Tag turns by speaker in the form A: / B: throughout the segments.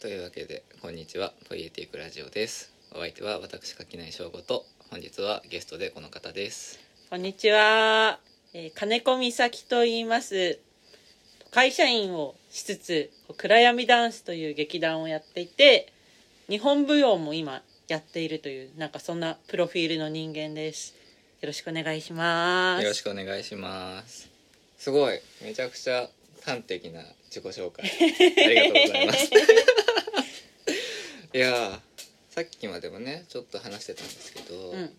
A: というわけでこんにちは。ポイエティックラジオです。お相手は私垣内翔吾と本日はゲストでこの方です。
B: こんにちは、えー金子美咲と言います。会社員をしつつ暗闇ダンスという劇団をやっていて日本舞踊も今やっているというなんかそんなプロフィールの人間です。よろしくお願いします。
A: よろしくお願いします。すごいめちゃくちゃ端的な自己紹介。ありがとうございます いやーさっきまでもねちょっと話してたんですけど、
B: うん。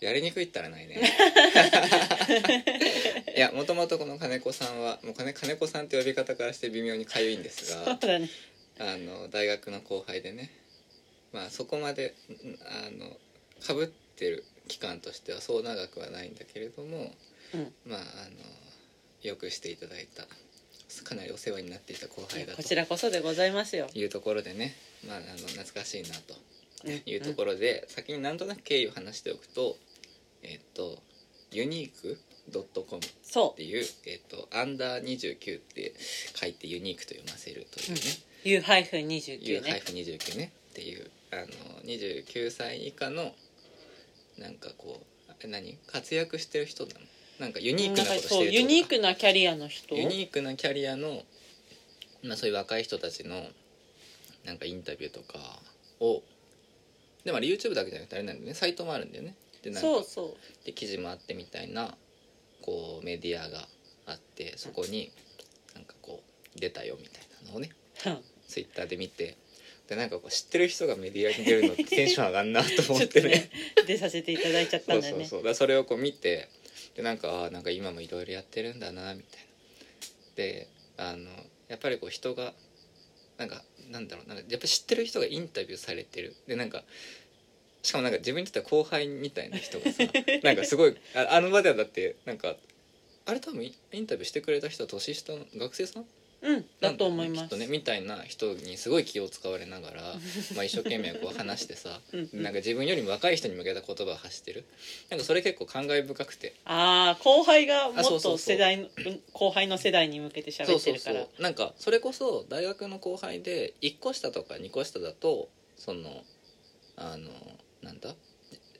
A: やりにくいったらないね。いやもともとこの金子さんはもう金金子さんって呼び方からして微妙にかゆいんですが
B: だね。
A: あの大学の後輩でねまあそこまでんあのかぶってる期間としてはそう長くはないんだけれども
B: うん。
A: まああのよくしていただいたかなりお世話になっていた後輩だ
B: ことちらこそでございますよ。
A: いうところでね、まあ、あの懐かしいなと
B: うん。
A: いうところで、先になんとなく経緯を話しておくとえっ、とユニーク .com
B: そ
A: っていう、えっとアンダー29って書いてユニークと読ませるというね、
B: う U-29 ね。
A: U-29 ね。っていうあの29歳以下のなんかこう何？活躍してる人なのなんかユニークなことして
B: そう
A: る
B: ユニークなキャリアの人？
A: ユニークなキャリアの、まあ、そういう若い人たちのなんかインタビューとかをでもあれ YouTube だけじゃなくてあれなんだよね。サイトもあるんだよね。でなんか
B: そうそ
A: で記事もあってみたいなこうメディアがあってそこになんかこう出たよみたいなのをねツイッターで見てでなんかこう知ってる人がメディアに出るのってテンション上がんなと思っ
B: て とね出させていただいちゃった
A: そ
B: んだよね。
A: うそうそう。だそれをこう見てでなんかなんか今もいろいろやってるんだなみたいな。であのやっぱりこう人がなんかなんだろうなんかやっぱ知ってる人がインタビューされてる。でなんかしかもなんか自分にとっては後輩みたいな人がさ なんかすごいああの場ではだってなんかあれ多分イインタビューしてくれた人は年下の学生さん
B: うんだと思います。
A: きっとねみたいな人にすごい気を使われながら まあ一生懸命こう話してさなんか自分よりも若い人に向けた言葉を発してる。なんかそれ結構感慨深くて。
B: ああ後輩がもっ
A: あそうそうそう
B: と世代のうん後輩の世代に向けて
A: そう
B: 喋っ
A: そうそう
B: てるから
A: なんかそれこそ大学の後輩で1個下とか2個下だとそのあのなんだ？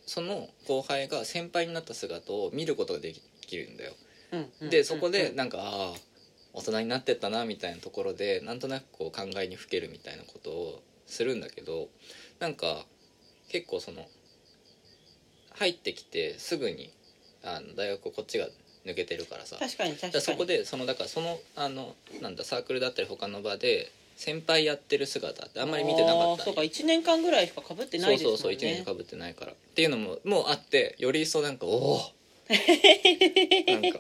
A: その後輩が先輩になった姿を見ることができるんだよ。
B: うんうん
A: でそこで
B: うん
A: なんかああ大人になってったなみたいなところでなんとなくこう考えにふけるみたいなことをするんだけどなんか結構その入ってきてすぐにあの大学をこっちが抜けてるからさ。
B: 確かに確かに。
A: そこでそのだからそのあのなんだサークルだったり他の場で先輩やってる姿ってあんまり見てなかった
B: そうか。1年間ぐらいしか被ってないですもんね。
A: そうそうそう1年かぶってないから。っていうのももうあってより一層なんかおお なんか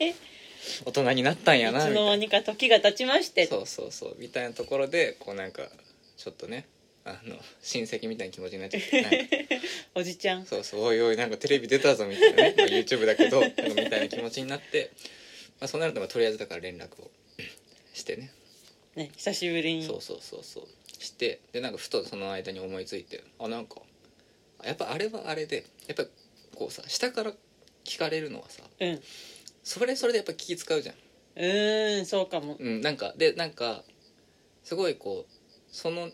A: 大人になったんやない
B: つの間
A: みたい
B: にか時が経ちまして。
A: なそうそうそうみたいなところでこうなんかちょっとねあの親戚みたいな気持ちになっちゃってなんか
B: おじちゃん。
A: そうそうおいおいなんかテレビ出たぞみたいなね、まあ、YouTube だけどなんかみたいな気持ちになって、まあ、そうなるとまあとりあえずだから連絡を してね。
B: ね久しぶりに。
A: そうそうそうそう。してでなんかふとその間に思いついてあなんかやっぱあれはあれでやっぱこうさ下から聞かれるのはさ
B: うん。う
A: それそれでやっぱ気使うじゃん。
B: ーんそうかも。
A: うん。なんかでなんかすごいこうその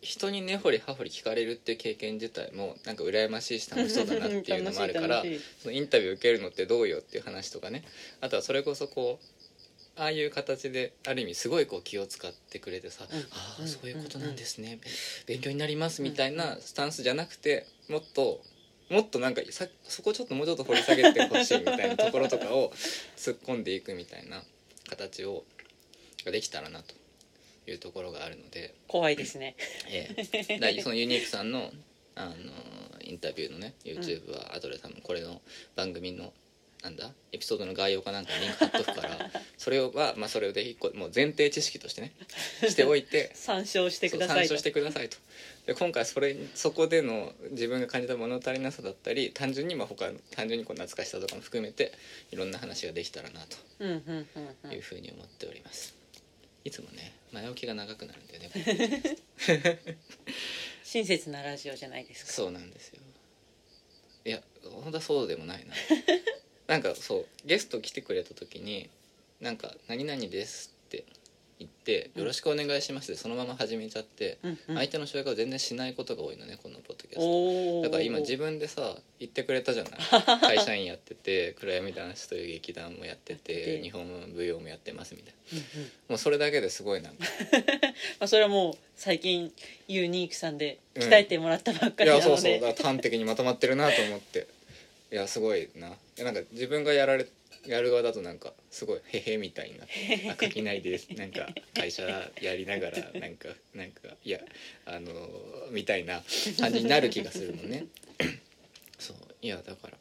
A: 人に根掘り葉掘り聞かれるっていう経験自体もなんか羨ましいし楽しそうだなっていうのもあるから そのインタビュー受けるのってどうよっていう話とかね。あとはそれこそこうああいう形である意味すごいこう気を使ってくれてさ「
B: うん。
A: ああ
B: うん。
A: そういうことなんですね、勉強になります」みたいなスタンスじゃなくてもっともっとなんかさそこちょっともうちょっと掘り下げてほしいみたいなところとかを突っ込んでいくみたいな形をができたらなというところがあるので。
B: 怖いですね
A: ええ、そのユニークさんの、あのインタビューのね YouTube は後で多分これの番組のなんだエピソードの概要かなんかにリンク貼っとくから それをは、まあ、それで一個もう前提知識としてね しておいて
B: 参照してください
A: 参照してくださいと。で今回それそこでの自分が感じた物足りなさだったり単純にまあ他の単純にこう懐かしさとかも含めていろんな話ができたらな
B: うんうんうんうん。
A: というふうに思っております、いつもね前置きが長くなるんだよね
B: 親切なラジオじゃないですか。
A: そうなんですよ。いや本当はそうでもないななんかそうゲスト来てくれた時になんか「何々です」って言ってて「
B: うん。
A: よろしくお願いします」でそのまま始めちゃって、
B: うんうん。
A: 相手の紹介を全然しないことが多いのねこのポッドキャスト。だから今自分でさ言ってくれたじゃない？会社員やってて暗闇男子という劇団もやって
B: てて
A: 日本舞踊もやってますみたいな。
B: うんうん。
A: もうそれだけですごいなんか。
B: まあ、それはもう最近ユニークさんで
A: うん
B: 鍛えてもらったばっか
A: い
B: りなので、
A: やそうそう。端的にまとまってるなと思っていやすごいな。いやなんか自分がやられやる側だとなんかすごいへへみたいにな。って「あ書きないです」なんか会社やりながらなんかなんかいやあのーみたいな感じになる気がするのね。そう。いやだから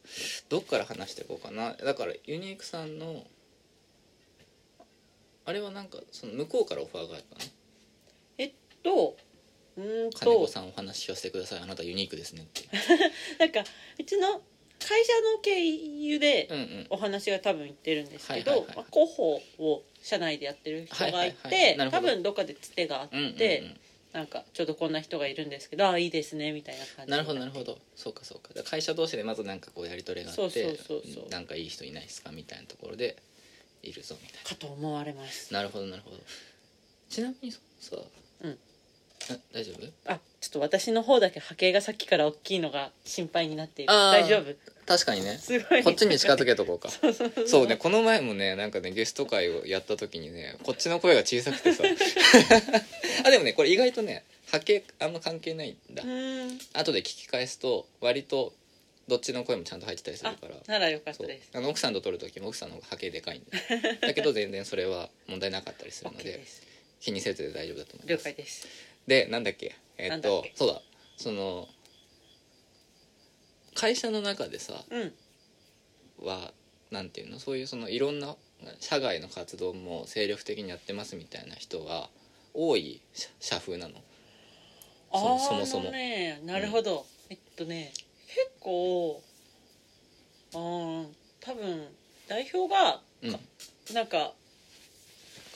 A: どっから話していこうかな。だからユニークさんのあれはなんかその向こうからオファーがあったの
B: えっとうーん
A: 金子
B: と
A: さんお話をしてください。あなたユニークですねって。
B: なんかうちの会社の経由で
A: うんうん。
B: お話が多分行ってるんですけど、
A: はいはいはい。
B: まあ広報を社内でやってる人がい
A: はいはいはい。
B: て
A: なるほど。
B: 多分どっかでつてがあって、
A: うんうんうん。
B: なんかちょうどこんな人がいるんですけどああいいですねみたいな感じ
A: なるほどなるほど。そうかそうか。だから会社同士でまずなんかこうやり取りがあって
B: そうそうそうそう。
A: なんかいい人いないですかみたいなところでいるぞみたい
B: かと思われます。
A: ななるほどなるほど。ちなみにさ
B: うん。
A: あ大丈夫？
B: あちょっと私の方だけ波形がさっきから大きいのが心配になっている。
A: あー。
B: 大丈夫？
A: 確かにね。
B: すごい
A: こっちに近づけとこうか。
B: そうそうそう。
A: そうねこの前もねなんかねゲスト会をやった時にねこっちの声が小さくてさ。あでもねこれ意外とね波形あんま関係ないんだ。
B: うーん。
A: 後で聞き返すと割とどっちの声もちゃんと入ってたりする
B: あ
A: から。
B: ならよかっ
A: そう
B: たです。
A: あの奥さんと撮る時も奥さんの方が波形でかいんで。だけど全然それは問題なかったりするの
B: OK
A: で
B: です。
A: 気にせずで大丈夫だと思います。
B: 了解です。
A: でなんだっけ？えっとそうだ。その会社の中でさ
B: うん。
A: はなんていうの？そういうそのいろんな社外の活動も精力的にやってますみたいな人が多い社社風なの。そそもそも。
B: ねなるほど、えっとね結構あー多分代表が
A: うん。
B: なんか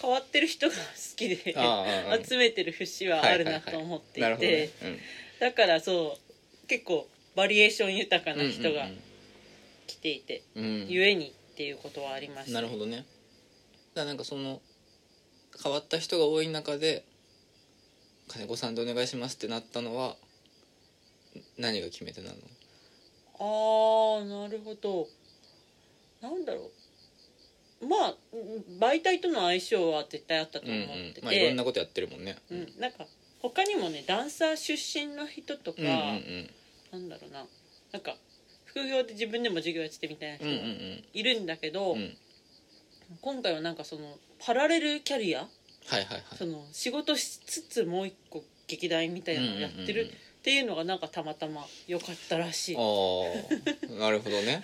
B: 変わってる人が好きで集めてる節はあるなと思っていて、だからそう結構バリエーション豊かな人が来ていて、
A: うん。
B: ゆえにっていうことはありました
A: なるほどね。だからなんかその変わった人が多い中で「金子さんでお願いします」ってなったのは何が決め手なの？
B: ああなるほど。なんだろうまあうん媒体との相性は絶対あったと
A: うんう
B: 思ってて、
A: んまあいろんなことやってるもんね。
B: うん。なんか他にもねダンサー出身の人とか、
A: うんうんうん。
B: なんだろうな。なんか副業で自分でも授業やっててみたいな人いるんだけど、
A: うん。うん
B: 今回はなんかそのパラレルキャリア？
A: はいはいはい。
B: その仕事しつつもう一個劇団みたいなのをやってるっていうのがなんかたまたま良かったらしい、
A: ああなるほどね。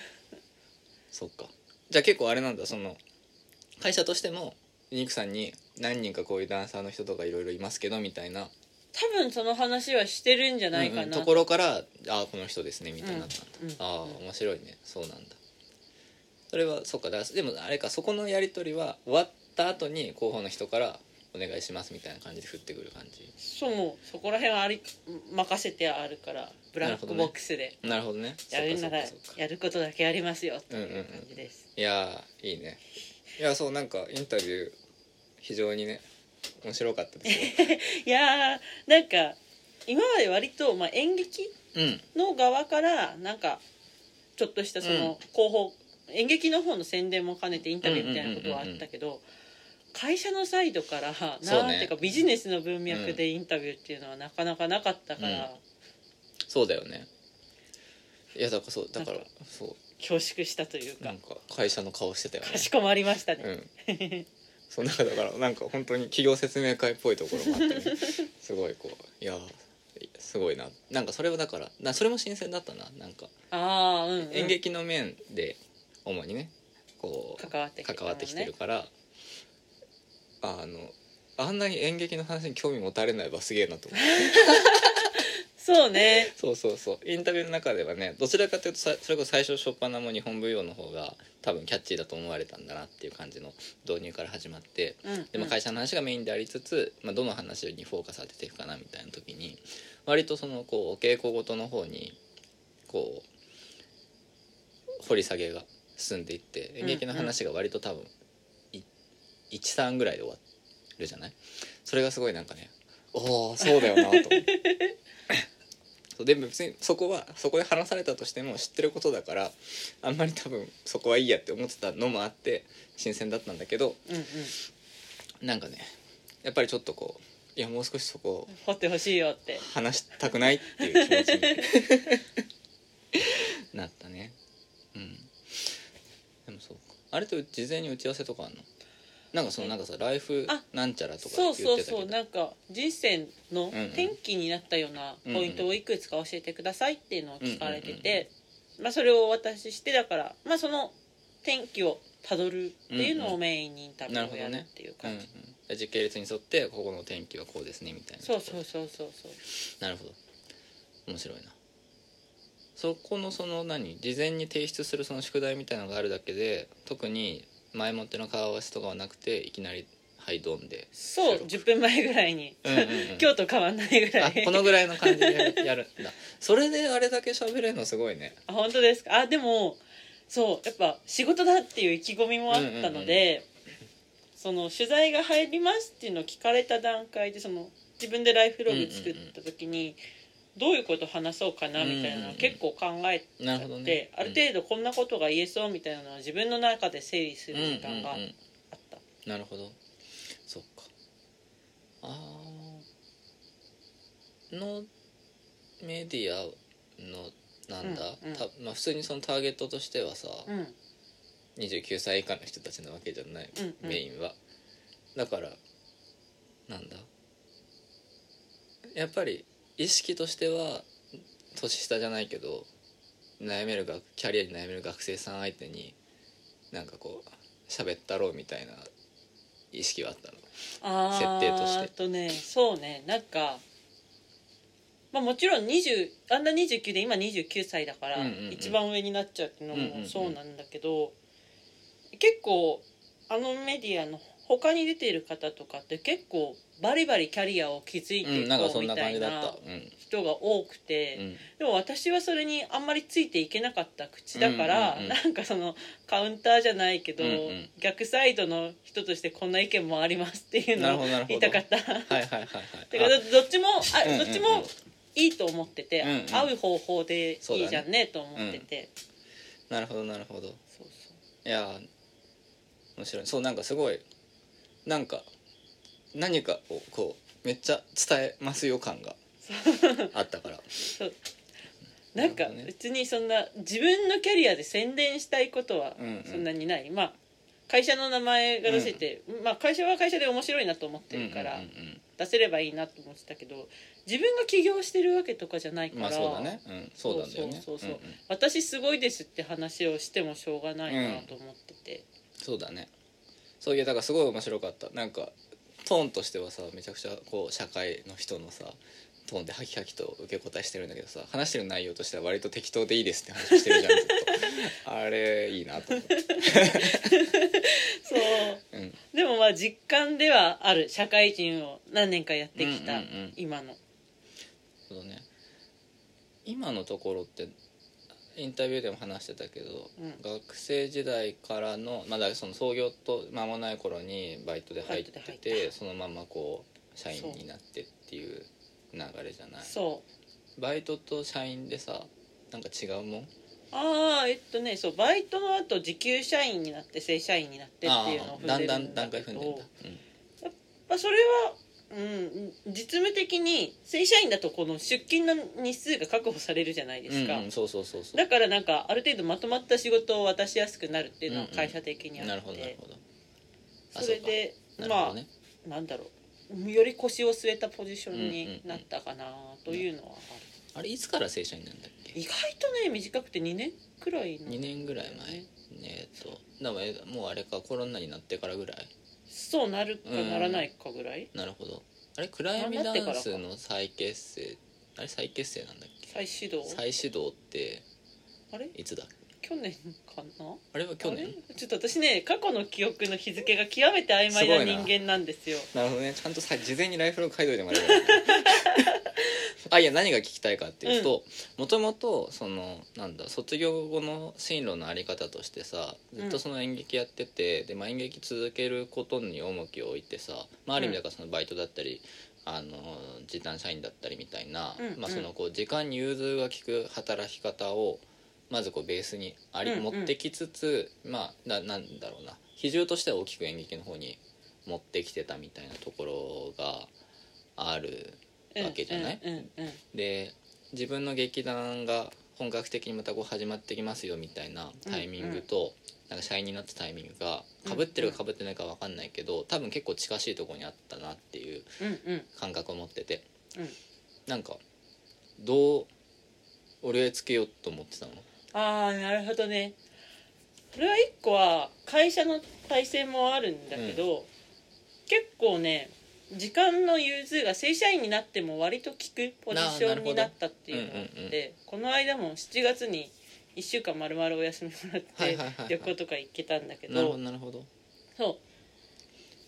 A: そっか。じゃあ結構あれなんだその会社としてもニクさんに何人かこういうダンサーの人とかいろいろいますけどみたいな。
B: 多分その話はしてるんじゃないかな、
A: うんうんところからああこの人ですねみたいになった。んだ、
B: うんうん。
A: ああ面白いね。そうなんだ。それはそっか。だでもあれかそこのやり取りは終わった後に広報の人から「お願いします」みたいな感じで振ってくる感じ。
B: そうもう。そこら辺はあり任せてあるからブラックボックスで。
A: なるほどね。
B: やるならやることだけやりますよっていう感じです、
A: いやーいいねいやそうなんかインタビュー非常にね面白かったですよ。
B: いやーなんか今まで割と、まあ、演劇
A: うん。
B: の側からなんかちょっとしたその
A: うん。
B: 広報、演劇の方の宣伝も兼ねてインタビューみたいなことはあったけど会社のサイドから
A: そうね。
B: なんていうかビジネスの文脈でインタビューっていうのはなかなかなかったから、
A: そうだよね。いやだからそうだから
B: なんか
A: そ
B: 恐縮したというか。
A: うなんか会社の顔してたよね。
B: かしこまりましたね、
A: うん。そんかだからなんか本当に企業説明会っぽいところもあって、ね、すごいこういやすごいな。なんかそれはだからなそれも新鮮だったな。なんか
B: ああうん、うん、
A: 演劇の面で主にねこう
B: 関わってきて
A: 関わってきてるからあのあんなに演劇の話に興味持たれないばすげえなと思って
B: そうね。
A: そうそうそう。インタビューの中ではねどちらかというとさそれこそ最初初っ端も日本舞踊の方が多分キャッチーだと思われたんだなっていう感じの導入から始まって
B: うん
A: でも会社の話がメインでありつつ、まあ、どの話にフォーカス当てていくかなみたいな時に割とそのこうお稽古ごとの方にこう掘り下げが進んでいって演劇の話が割と多分い13ぐらいで終わっるじゃない？それがすごいなんかねおおそうだよなと思って そう。でも別にそこはそこで話されたとしても知ってることだからあんまり多分そこはいいやって思ってたのもあって新鮮だったんだけど
B: うんうん。
A: なんかねやっぱりちょっとこういやもう少しそこを
B: 掘ってほしいよって。
A: 話したくないっていう気持ちに なったね。うん。でもそうか。あれと事前に打ち合わせとかあんの？なんかそのなんかさライフ
B: あ
A: なんちゃらとか
B: そう
A: 言ってたけど。
B: そうそうなんか人生の転機になったようなポイントをいくつか教えてくださいっていうのを聞かれてて、まあ、それをお渡ししてだから、まあ、その転機をたどるっていうのをメインにインタビューをやるっていう
A: うんうん。時系列に沿ってここの天気はこうですねみたいな
B: そうそうそうそうそう。
A: なるほど。面白いな。そこのその何？事前に提出するその宿題みたいなのがあるだけで特に前もっての顔合わせとかはなくていきなり「はいドン」で
B: そう
A: 収録。
B: 10分前ぐらいに、
A: うんうんうん。
B: 今日と変わんないぐら
A: あ
B: い
A: このぐらいの感じでやるんだ。それであれだけ喋れるのすごいね。
B: あ本当ですか？あでもそうやっぱ仕事だっていう意気込みもあったので、その取材が入りますっていうのを聞かれた段階でその自分でライフログ作った時に、どういうこと話そうかなみたいなのを結構考えて、
A: なるほどね。
B: ある程度こんなことが言えそうみたいなのは自分の中で整理す
A: うんうん
B: る時間があ
A: うん
B: った、
A: なるほど。そっか。あー。のメディアのなんだ、
B: うんうん。
A: たまあ、普通にそのターゲットとしてはさ、
B: うん。
A: 29歳以下の人たちなわけじゃない、
B: うんうん。
A: メインは。だからなんだ？やっぱり意識としては年下じゃないけど悩める学キャリアに悩める学生さん相手になんかこう喋ったろうみたいな意識はあったの？設定として。
B: あとねそうね。なんかまあもちろん20あんな29で今29歳だから、
A: うんうんうん。
B: 一番上になっちゃうっていうの
A: うんうんうん。
B: もそうなんだけど、結構あのメディアの他に出ている方とかって結構バリバリキャリアを築いて
A: うん
B: いこうみたいな人が多くて、
A: うん。
B: でも私はそれにあんまりついていけなかった口だから、
A: う
B: なんかそのカウンターじゃないけど、逆サイドの人としてこんな意見もありますっていうのを言いたかった。
A: はいはいはいはい。
B: だからどどっちもあ、どっちもいいと思ってて、合う方法でいいじゃんねと思ってて。
A: あなるほどなるほど。
B: そう。
A: いやー面白い。そうなんかすごいなんか何かをこうめっちゃ伝えますよ感があったから。
B: そう。なんか別にそんな自分のキャリアで宣伝したいことは
A: うんうん。
B: そんなにない、まあ会社の名前が出せて、まあ会社は会社で面白いなと思ってるから、
A: うんうんうん
B: 出せればいいなと思ってたけど自分が起業してるわけとかじゃないから、
A: うんまあそうだね。うん。そうだよね。
B: そうそうそう
A: う。んうん。
B: 私すごいですって話をしてもしょうがないなと思ってて、
A: そうだね。そういやだからすごい面白かった。なんかトーンとしてはさめちゃくちゃこう社会の人のさトーンでハキハキと受け答えしてるんだけどさ話してる内容としては割と適当でいいですって話してるじゃん。あれいいなと思って。
B: そう。
A: うん。
B: でもまあ実感ではある社会人を何年かやってきた今の。
A: そうね。今のところってインタビューでも話してたけど、
B: うん。
A: 学生時代からのまだその創業と間もない頃にバイトで入って
B: バイトで入
A: てそのままこう社員になってっていう流れじゃない？
B: そう。
A: バイトと社員でさなんか違うもん？
B: ああえっとねそうバイトの後時給社員になって正社員になってっていうのを
A: ああだんだ
B: 踏んでるんだ
A: ん段階踏んでんだ、
B: まあ、それは、うん、実務的に正社員だとこの出勤の日数が確保されるじゃないで
A: うん、
B: すか、
A: うんうんそうそうそうそう。
B: だからなんかある程度まとまった仕事を渡しやすくなるっていうのは
A: うんうん
B: 会社的にあって、
A: なるほどなるほど。あ
B: それでまあ
A: な
B: んだろう。より腰を据えたポジションになったかなというのはある、
A: あれいつから正社員なんだっけ？
B: 意外とね短くて2年くらいの
A: 2年ぐらい前。えっとでもえもうあれかコロナになってからぐらい？
B: そうなるか
A: うん
B: ならないかぐらい、
A: なるほど。あれ暗闇ダンスの再結成あれ再結成なんだっけ？
B: 再始動？
A: 再始動って
B: あれ？
A: いつだ
B: 去年かな？
A: あれは去年。
B: ちょっと私ね過去の記憶の日付が極めて曖昧な人間なんですよ。
A: なるほどね。ちゃんとさ事前にライフログ書いといてもらえば あいや何が聞きたいかっていうともともとそのなんだ卒業後の進路のあり方としてさずっとその演劇やってて、でまあ、演劇続けることに重きを置いてさ、まあ、ある意味だからそのバイトだったり、あの時短社員だったりみたいな、
B: うん。
A: まあ、そのこう時間に融通が利く働き方をまずこうベースにあり、
B: うんうん。
A: 持ってきつつまあななんだろうな比重としては大きく演劇の方に持ってきてたみたいなところがあるわけじゃない？
B: うんうんうん
A: で自分の劇団が本格的にまたこう始まってきますよみたいなタイミングと、なんか社員になったタイミングがかぶってるかかぶってないか分かんないけど多分結構近しいところにあったなっていう
B: うんうん。
A: 感覚を持ってて、
B: うん。
A: なんかどう折り合いつけようと思ってたの？
B: ああなるほどね。これは一個は会社の体制もあるんだけど、結構ね時間の融通が正社員になっても割と効くポジションになったっていうのがあっ
A: うんうんうん
B: てこの間も7月に1週間丸々お休みもらって旅行とか行けたんだけ
A: なるほ
B: ど
A: どなるほど。
B: そ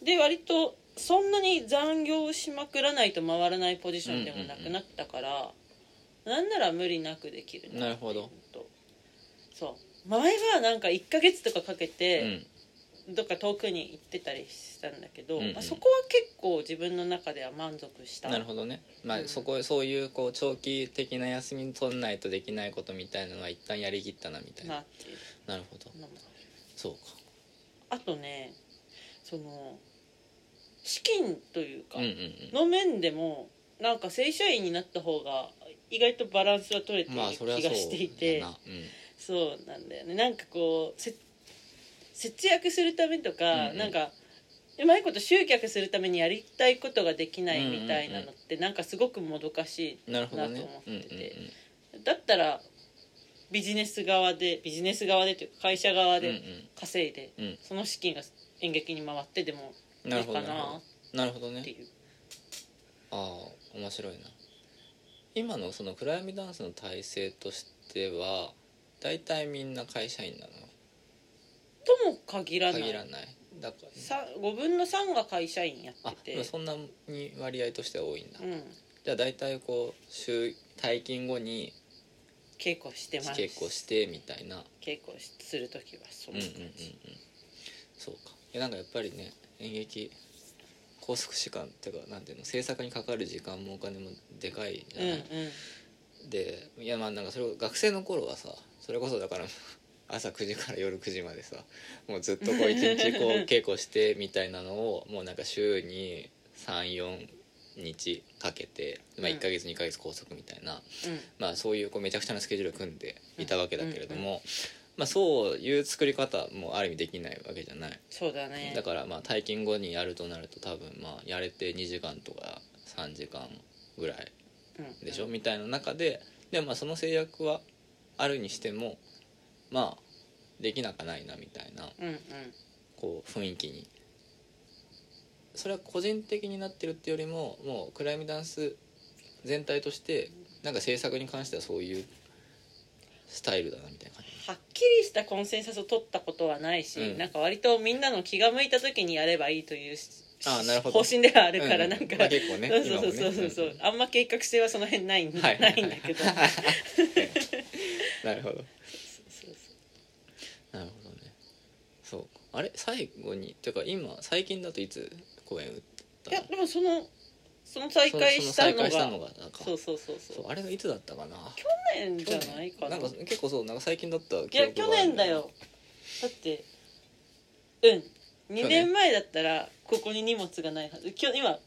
B: う。で割とそんなに残業しまくらないと回らないポジションでもなくなったから、なんなら無理なくできる
A: なるほど。
B: そう。前はなんか1ヶ月とかかけ
A: う
B: て
A: ん
B: どっか遠くに行ってたりしたんだけど、
A: うんうん。
B: まあ、そこは結構自分の中では満足した。
A: なるほどね。まあ、
B: うん。
A: そこそういうこう長期的な休み取んないとできないことみたいなのは一旦やりきったなみたいな。
B: なっていう。
A: なるほど。そうか。
B: あとねその資金というか、
A: うんうんうん。
B: の面でもなんか正社員になった方が意外とバランスは取れている気がしていて、
A: だな。うん。
B: そうなんだよね。なんかこうせ節約するためとか、
A: うんうん。
B: なんかうまいこと集客するためにやりたいことができないみたいなのって、なんかすごくもどかしい
A: な
B: と思ってて。
A: うんうんうん。
B: だったらビジネス側でビジネス側でというか会社側で
A: うんうん。
B: 稼いで、
A: うん。
B: その資金が演劇に回ってでもいい
A: なるほど
B: かな
A: なるほど。ね
B: っていう
A: ああ面白いな。今のその暗闇ダンスの体制としては大体みんな会社員なの？
B: とも限らない。
A: 限らない。だから
B: さ5分の3が会社員や
A: あ
B: って
A: そんなに割合としては多いんだ、
B: うん。
A: じゃあ大体こう週退勤後に
B: 稽古してます。
A: 稽古してみたいな。
B: 稽古する時はそん
A: うん
B: な感
A: うんうんうん。
B: じ、
A: そうか。いやなんかやっぱりね演劇拘束時間っていうかなんていうの制作にかかる時間もお金もでかいじゃ
B: うん
A: ない、でいやまあなんかそれを学生の頃はさそれこそだから朝9時から夜9時までさもうずっとこう一日こう稽古してみたいなのをもうなんか週に34日かけて、まあ、
B: うん。
A: 1ヶ月2ヶ月拘束みたいな、
B: うん。うん
A: まあ、そういうこうめちゃくちゃなスケジュールを組んでいたわけだけれども、まあ、そういう作り方もある意味できないわけじゃない。
B: そうだね。
A: だからまあ退勤後にやるとなると多分まあやれて2時間とか3時間ぐらい
B: うん。
A: でしょ、みたいな中ででもまあその制約はあるにしてもまあできなかないなみたいな
B: うんうん
A: こう雰囲気に。それは個人的になってるってよりももう暗闇ダンス全体としてなんか制作に関してはそういうスタイルだなみたいな感じ。
B: はっきりしたコンセンサスを取ったことはないし、
A: うん。
B: なんか割とみんなの気が向いた時にやればいいという
A: あなるほど。
B: 方針ではあるから、
A: うん
B: なんか、
A: まあ結構ね
B: そうそうそうそう。そう、
A: うん。
B: あんま計画性はその辺ないん,、
A: はい
B: ないんだけど
A: なるほど
B: そう
A: なるほどねそうかあれ最後にっていうか今最近だといつ公演打った
B: いやでもそのその再開したのが
A: その
B: そうそうそう。そう
A: あれがいつだったかな？
B: 去年じゃないかな？
A: なんか結構そうなんか最近だった
B: いや去年だよ。だってうん。2年前だったらここに荷物がないはず。今日今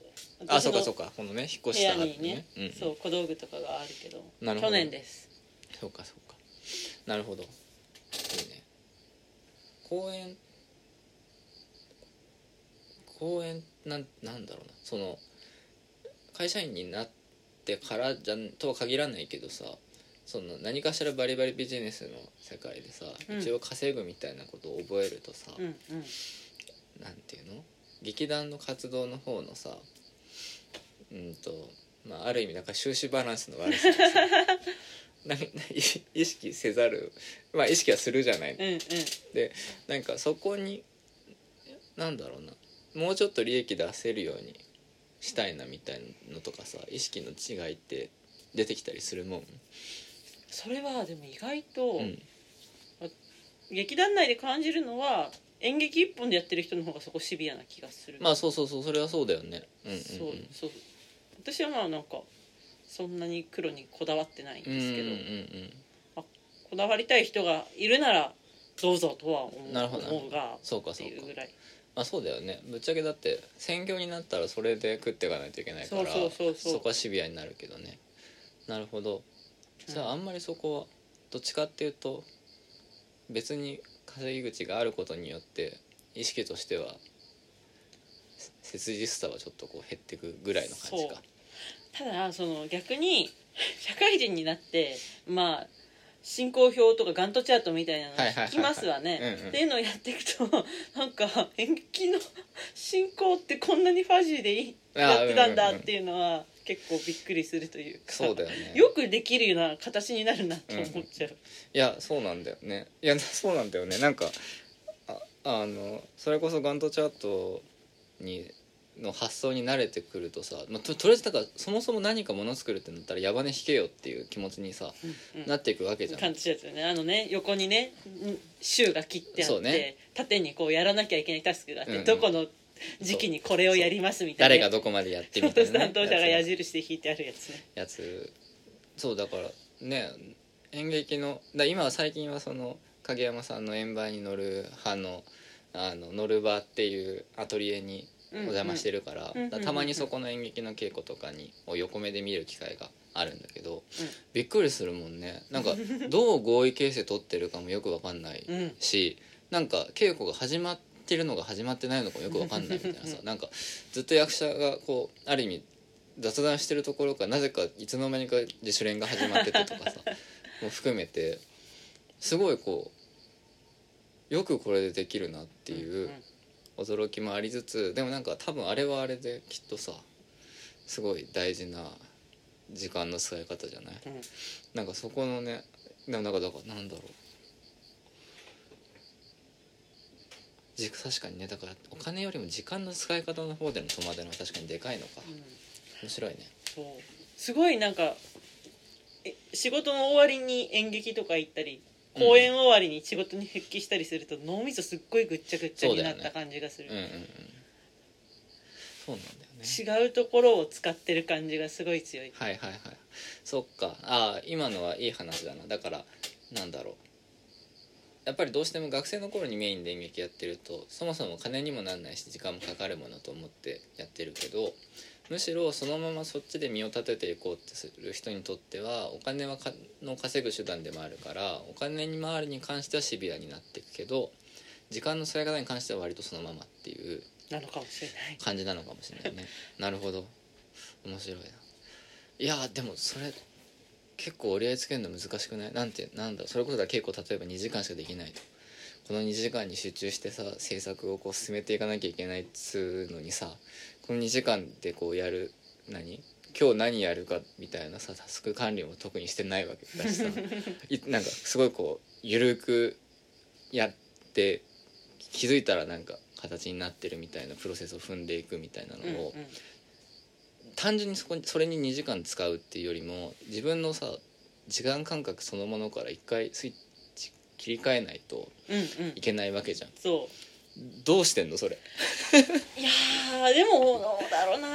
A: あそうかそうか。このね引っ越
B: 部
A: した後
B: 屋にね、
A: うん、
B: そう小道具とかがあるけど
A: なるほど。
B: 去年です。
A: そうかそうか。なるほど。いいね。公演公演なんなんだろうな。その会社員になってからじゃんとは限らないけどさその何かしらバリバリビジネスの世界でさ、
B: うん。
A: 一応稼ぐみたいなことを覚えるとさ、
B: うんうん。
A: なんていうの？劇団の活動の方のさうんとまあある意味なんか収支バランスの悪さ なんか意意識せざるまあ意識はするじゃない
B: うんうん。
A: でなんかそこになんだろうなもうちょっと利益出せるようにしたいなみたいなのとかさ意識の違いって出てきたりするもん？
B: それはでも意外と、
A: うん。
B: 劇団内で感じるのは演劇一本でやってる人の方がそこシビアな気がする。
A: まあそうそうそうそれはそうだよね。うんうんうん。
B: そうそう。私はまあなんかそんなに黒にこだわってないん
A: うんうん
B: ですけど、
A: うん
B: こだわりたい人がいるならどうぞとは思う
A: なるほどなるほど。
B: 思うがって
A: そうかそうか。
B: いうぐらい
A: まあそうだよね。ぶっちゃけだって専業になったらそれで食っていかないといけないから
B: そうそうそうそう。
A: こはシビアになるけどね。なるほど。じゃ
B: うん。
A: ああんまりそこはどっちかっていうと別に稼ぎ口があることによって意識としてはせ切実さはちょっとこう減っていくぐらいの感じか。
B: ただその逆に社会人になってまあ進行表とかガントチャートみたいなの聞きますわね。
A: うんうん。
B: っていうのをやっていくと なんか演劇の進行ってこんなにファジーでいいやってたんだ
A: うんうんうん
B: っていうのは結構びっくりするというか
A: そうだよね。
B: よくできるような形になるなと思っちゃう、
A: いやそうなんだよね。いやそうなんだよね。なんかああのそれこそガントチャートにの発想に慣れてくるとさ、まあ、ととりあえずだからそもそも何かもの作るってなったら矢羽根引けよっていう気持ちにさ、
B: うん
A: なっていくわけじゃん。
B: 感じですよね。あのね横にねん週が切ってあって、
A: ね。
B: 縦にこうやらなきゃいけないタスクがあって、
A: うんうん。
B: どこの時期にこれをやりますみたいな。
A: 誰がどこまでやってみたいな、ね、
B: 担当者が矢印で引いてあるやつね。
A: やつそうだからね演劇のだ今は最近はその影山さんの円盤に乗る派のあの乗る場っていうアトリエにお邪魔してるから,、たまにそこの演劇の稽古とかにを横目で見る機会があるんだけど、
B: うん。
A: びっくりするもんね。なんか どう合意形成取ってるかもよく分かんない
B: うん。
A: しなんか稽古が始まってるのが始まってないのかもよく分かんないみたいなさ なんかずっと役者がこうある意味雑談してるところからなぜかいつの間にか自主練が始まっててとかさ もう含めてすごいこうよくこれでできるなっていう驚きもありつつでもなんか多分あれはあれできっとさすごい大事な時間の使い方じゃない？
B: うん。
A: なんかそこのねでもなんかだからなんだろう。じ確かにねだからお金よりも時間の使い方の方での戸惑いのは確かにでかいのか。
B: うん。
A: 面白いね。
B: そう。すごいなんかえ仕事の終わりに演劇とか行ったり公演終わりに仕事に復帰したりすると脳みそすっごいぐっちゃぐっちゃになった感じがする、
A: うんうんうんそうなんだよね。
B: 違うところを使ってる感じがすごい強い。
A: はいはいはい。そっか。ああ今のはいい話だな。だからなんだろう。やっぱりどうしても学生の頃にメインで演劇やってるとそもそも金にもなんないし時間もかかるものと思ってやってるけどむしろそのままそっちで身を立てていこうってする人にとってはお金はかの稼ぐ手段でもあるからお金に回るに関してはシビアになっていくけど時間の使い方に関しては割とそのままっていう
B: なのかもしれない。
A: 感じなのかもしれないね。なるほど。面白いな。いやでもそれ結構折り合いつけるの難しくない？なんてなんだそれこそだ稽古例えば2時間しかできないと。この2時間に集中してさ制作をこう進めていかなきゃいけないっつうのにさこの2時間でこうやる何？今日何やるかみたいなさタスク管理も特にしてないわけだしさ。いなんかすごいこうゆるくやって気づいたらなんか形になってるみたいなプロセスを踏んでいくみたいなのを、
B: うんうん。
A: 単純にそこにそれに2時間使うっていうよりも自分のさ時間感覚そのものから一回スイッチ切り替えないと
B: うんうん。
A: いけないわけじゃん。
B: そ
A: どうしてんのそれ？
B: う いやーでもどうだろうな。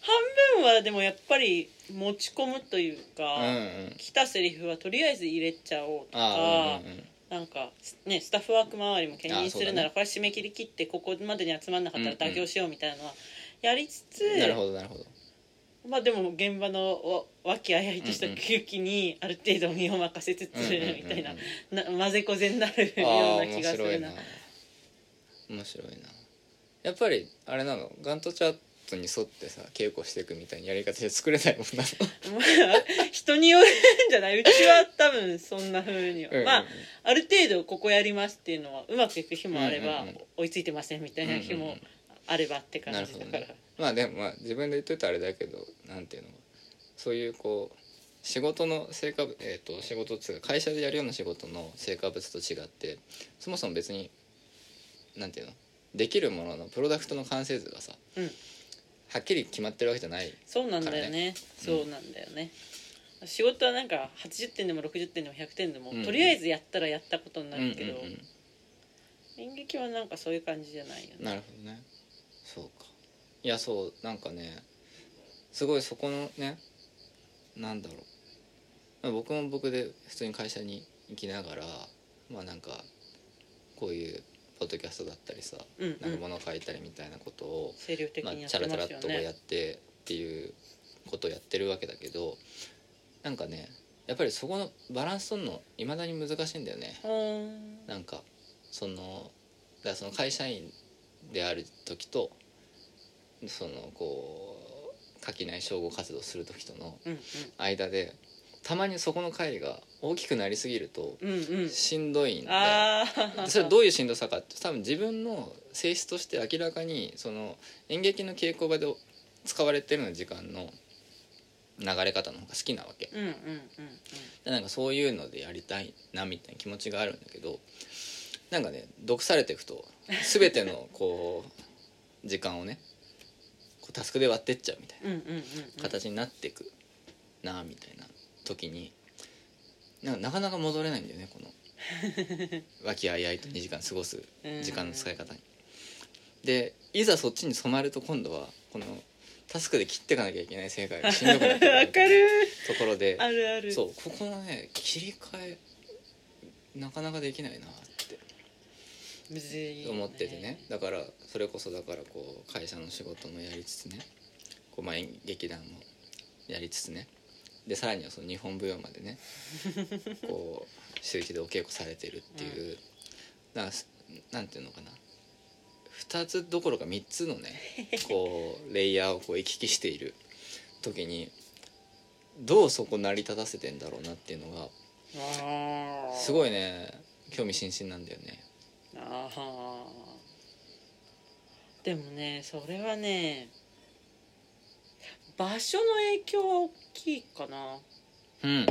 B: 半分はでもやっぱり持ち込むというか、
A: うんうん。
B: 来たセリフはとりあえず入れちゃおうとか、
A: うんうんうん。
B: なんかねスタッフワーク周りも兼任するな
A: あそうだね。
B: らこれ締め切り切ってここまでに集まんなかったら
A: うんうん
B: 妥協しようみたいなのはやりつつ、
A: なるほどなるほど。
B: まあでも現場のわ和気あいあいとした空気にある程度身を任せつつ
A: うんうんうんうん。
B: みたいなな混ぜこぜになるような気
A: 面
B: がするな
A: 面白いな。やっぱりあれなの？ガントチャットに沿ってさ稽古していくみたいなやり方で作れないもんなの？
B: まあ人によるんじゃない？うちは多分そんな風には、
A: うんうんうん。
B: まあある程度ここやりますっていうのはうまくいく日もあれば、
A: うんうんうん。
B: 追いついてませんみたいな日も
A: うんうんうん。
B: あればって感
A: なる
B: じだから、
A: ね。まあでもまあ自分で言っといたらあれだけどなんていうの？そういうこう仕事の成果物えっ、と仕事っつうか会社でやるような仕事の成果物と違ってそもそも別になんていうの？できるもののプロダクトの完成図がさ、
B: うん。
A: はっきり決まってるわけじゃない
B: そうなんだよね。そうなんだよね、仕事はなんか80点でも60点でも100点でも、
A: うん。
B: とりあえずやったらやったことにな
A: うんうん
B: るけど、演劇はなんかそういう感じじゃないよね。
A: うんなるほどね。そうか。いやそうなんかねすごいそこのねなんだろう。まあ僕も僕で普通に会社に行きながらまあなんかこういうポッドキャストだったりさ、
B: うんうん。
A: なんか物書いたりみたいなことを、
B: 精力的
A: まあ、
B: にやっ
A: チャラ
B: てますよ
A: チャラっとこうや
B: ね
A: ってっていうことをやってるわけだけどなんかねやっぱりそこのバランス取るのいまだに難しいんだよね。
B: うーん。
A: なんかそのだからその会社員である時とそのこう垣内称号活動する時との
B: うん。
A: 間でたまにそこの乖離が大きくなりすぎると
B: うんうん。うん
A: しんどいんだよ
B: ああ
A: でそれはどういうしんどさかって多分自分の性質として明らかにその演劇の稽古場で使われてるような時間の流れ方の方が好きなわけ。
B: うんうんうん
A: でなんかそういうのでやりたいなみたいな気持ちがあるんだけどなんかね毒されていくと全てのこう 時間をねこうタスクで割ってっちゃうみたい
B: うんうんうんうんうん。
A: な形になっていくなみたいな時になんかなか戻れないんだよねこの。和気あいあいと2時間過ごす時間の使い方に。でいざそっちに染まると今度はこのタスクで切っていかなきゃいけない世界がしんどくなってくる
B: わかる。
A: ところで
B: あるある。
A: そうここのね切り替えなかなかできないなって。
B: むずいよ
A: 思っててね。だからそれこそだからこう会社の仕事もやりつつねこうまあ演劇団もやりつつねでさらにはその日本舞踊までね こう週一でお稽古されてるっていう、だからすなんていうのかな。2つどころか3つのね こうレイヤーをこう行き来している時にどうそこ成り立たせてんだろうなっていうのがすごいね興味津々なんだよね。
B: ああでもねそれはね場所の影響は大きいかな。
A: うん。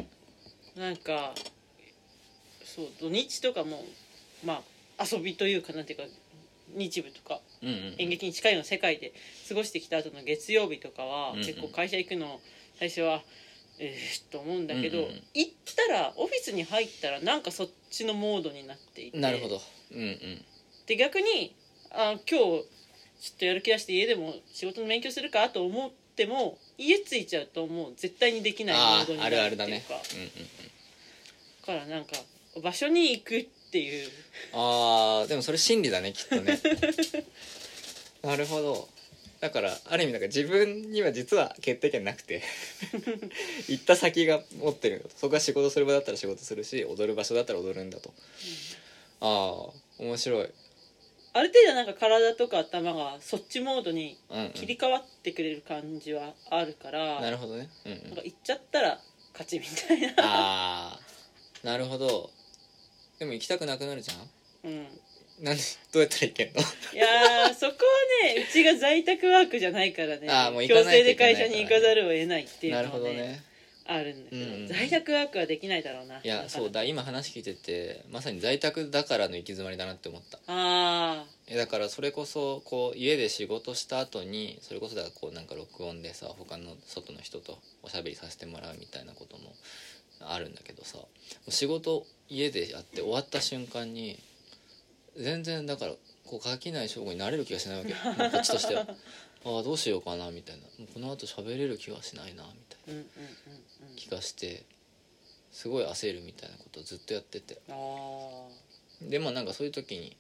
B: なんかそう土日とかもまあ遊びというかなんていうか日舞とか
A: うんうん
B: 演劇に近いような世界で過ごしてきた後の月曜日とかは、
A: うんうん。
B: 結構会社行くの最初はえー、と思うんだけど、
A: うんうん。
B: 行ったらオフィスに入ったらなんかそっちのモードになっていて。
A: なるほど。うんうん。
B: で逆にあ今日ちょっとやる気出して家でも仕事の勉強するかと思っても家着いちゃうともう絶対にできないモ
A: あ
B: ードに
A: ああるあるだね。
B: なるっていうか
A: うんうん。
B: だからなんか場所に行くっていう。
A: あーでもそれ真理だねきっとね。なるほど。だからある意味なんか自分には実は決定権なくて 行った先が持ってるそこが仕事する場だったら仕事するし踊る場所だったら踊るんだと、ああ面白い、
B: ある程度なんか体とか頭がそっちモードに
A: うんうん。
B: 切り替わってくれる感じはあるから、
A: なるほどね。うん、う
B: なん
A: ん
B: か、行っちゃったら勝ちみたいな。
A: ああなるほど。でも行きたくなくなるじゃん？
B: うん。
A: なんでどうやったらいけんの？
B: いやーそこはねうちが在宅ワークじゃないからね。
A: あーもう行か
B: 強
A: ないと
B: 制で
A: いけないから
B: 会社に行かざるを得ないっていう
A: なる
B: のはね。
A: ほどね
B: あるんだけど、
A: うんうん
B: 在宅ワークはできないだろうない
A: いやそうだ。今話聞いててまさに在宅だからの行き詰まりだなって思った。
B: あ
A: えだからそれこそこう家で仕事した後にそれこそだからこうなんか録音でさ他の外の人とおしゃべりさせてもらうみたいなこともあるんだけどさ仕事家でやって終わった瞬間に全然だからこう書きない正午になれる気がしないわけ。こっちとしては。ああどうしようかなみたいな。この後喋れる気がしないなみたい
B: あうんうんうん。
A: な気がしてすごい焦るみたいなことをずっとやってて。でもなんかそういう時に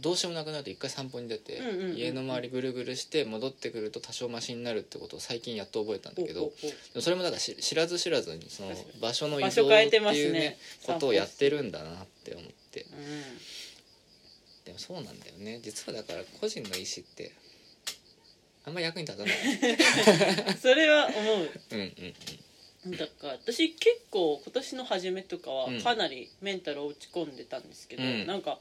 A: どうしようもなくなると一回散歩に出て、家の周りぐるぐるして戻ってくると多少マシになるってことを最近やっと覚えたんだけどそれもだからし知らず知らずにその場所の移動っていうねことをやってるんだなって思って
B: う
A: でもそうなんだよね。実はだから個人の意思ってあんま役に立たない。
B: ん それは思
A: う。んうんうん。
B: うだから私結構今年の初めとかは
A: うん。
B: かなりメンタル落ち込んでたんですけど、
A: うん。
B: なんか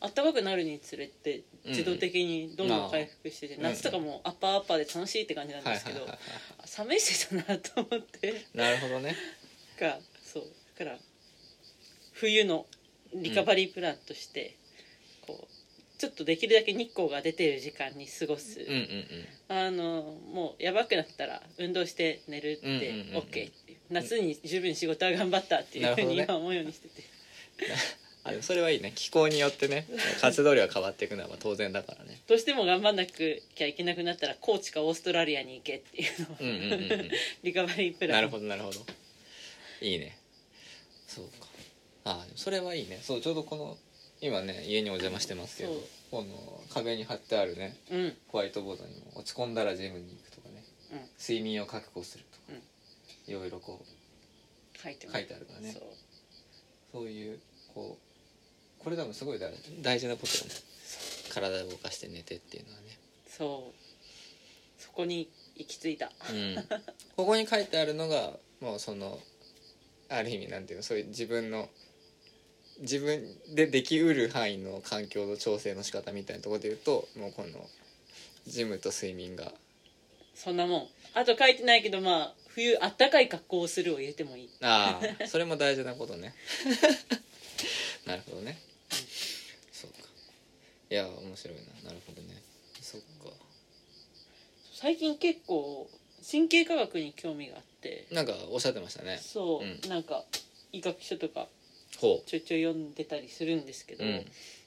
B: 暖かくなるにつれて自動的にどんどん回復してて、
A: うん。
B: 夏とかもアッパーアッパーで楽しいって感じなんですけど、
A: はいはい
B: 寒い季だなと思って。
A: いなるほどね。
B: かそう。だから冬のリカバリープランとして、ちょっとできるだけ日光が出てる時間に過ごす、
A: うんうんうん。
B: あのもうやばくなったら運動して寝るって OK っていう。夏に十分仕事は頑張ったっていうふうに今思うようにしてて、
A: あでもそれはいいね。気候によってね活動量が変わっていくのは当然だからね。
B: どうしても頑張んなくきゃいけなくなったら高知かオーストラリアに行けっていうの リカバリープラン。
A: なるほどなるほど。いいね。そうか。あそれはいいね。そうちょうどこの今ね家にお邪魔してますけどこの壁に貼ってあるね
B: うん。うん
A: ホワイトボードにも落ち込んだらジムに行くとかね睡眠を確保するとか、いろいろこう
B: 書いて
A: 書いてあるからね。
B: そう。
A: そういうこうこれ多分すごい大大事なことだね。体を動かして寝てっていうのはね。
B: そう。そこに行き着いた。
A: うん、ここに書いてあるのがもうそのある意味なんていうのそういう自分の自分でできうる範囲の環境の調整の仕方みたいなところで言うともうこのジムと睡眠が。
B: そんなもん。あと書いてないけどまあ冬あったかい格好をするを入れてもいい。
A: ああそれも大事なことね。なるほどね。そうか。いや面白いな。なるほどね。そっか。
B: 最近結構神経科学に興味があって。
A: なんかおっしゃってましたね。
B: そう、
A: うん。
B: なんか医学書とか
A: ほ
B: ちょいちょい読んでたりするんですけど、
A: ううん。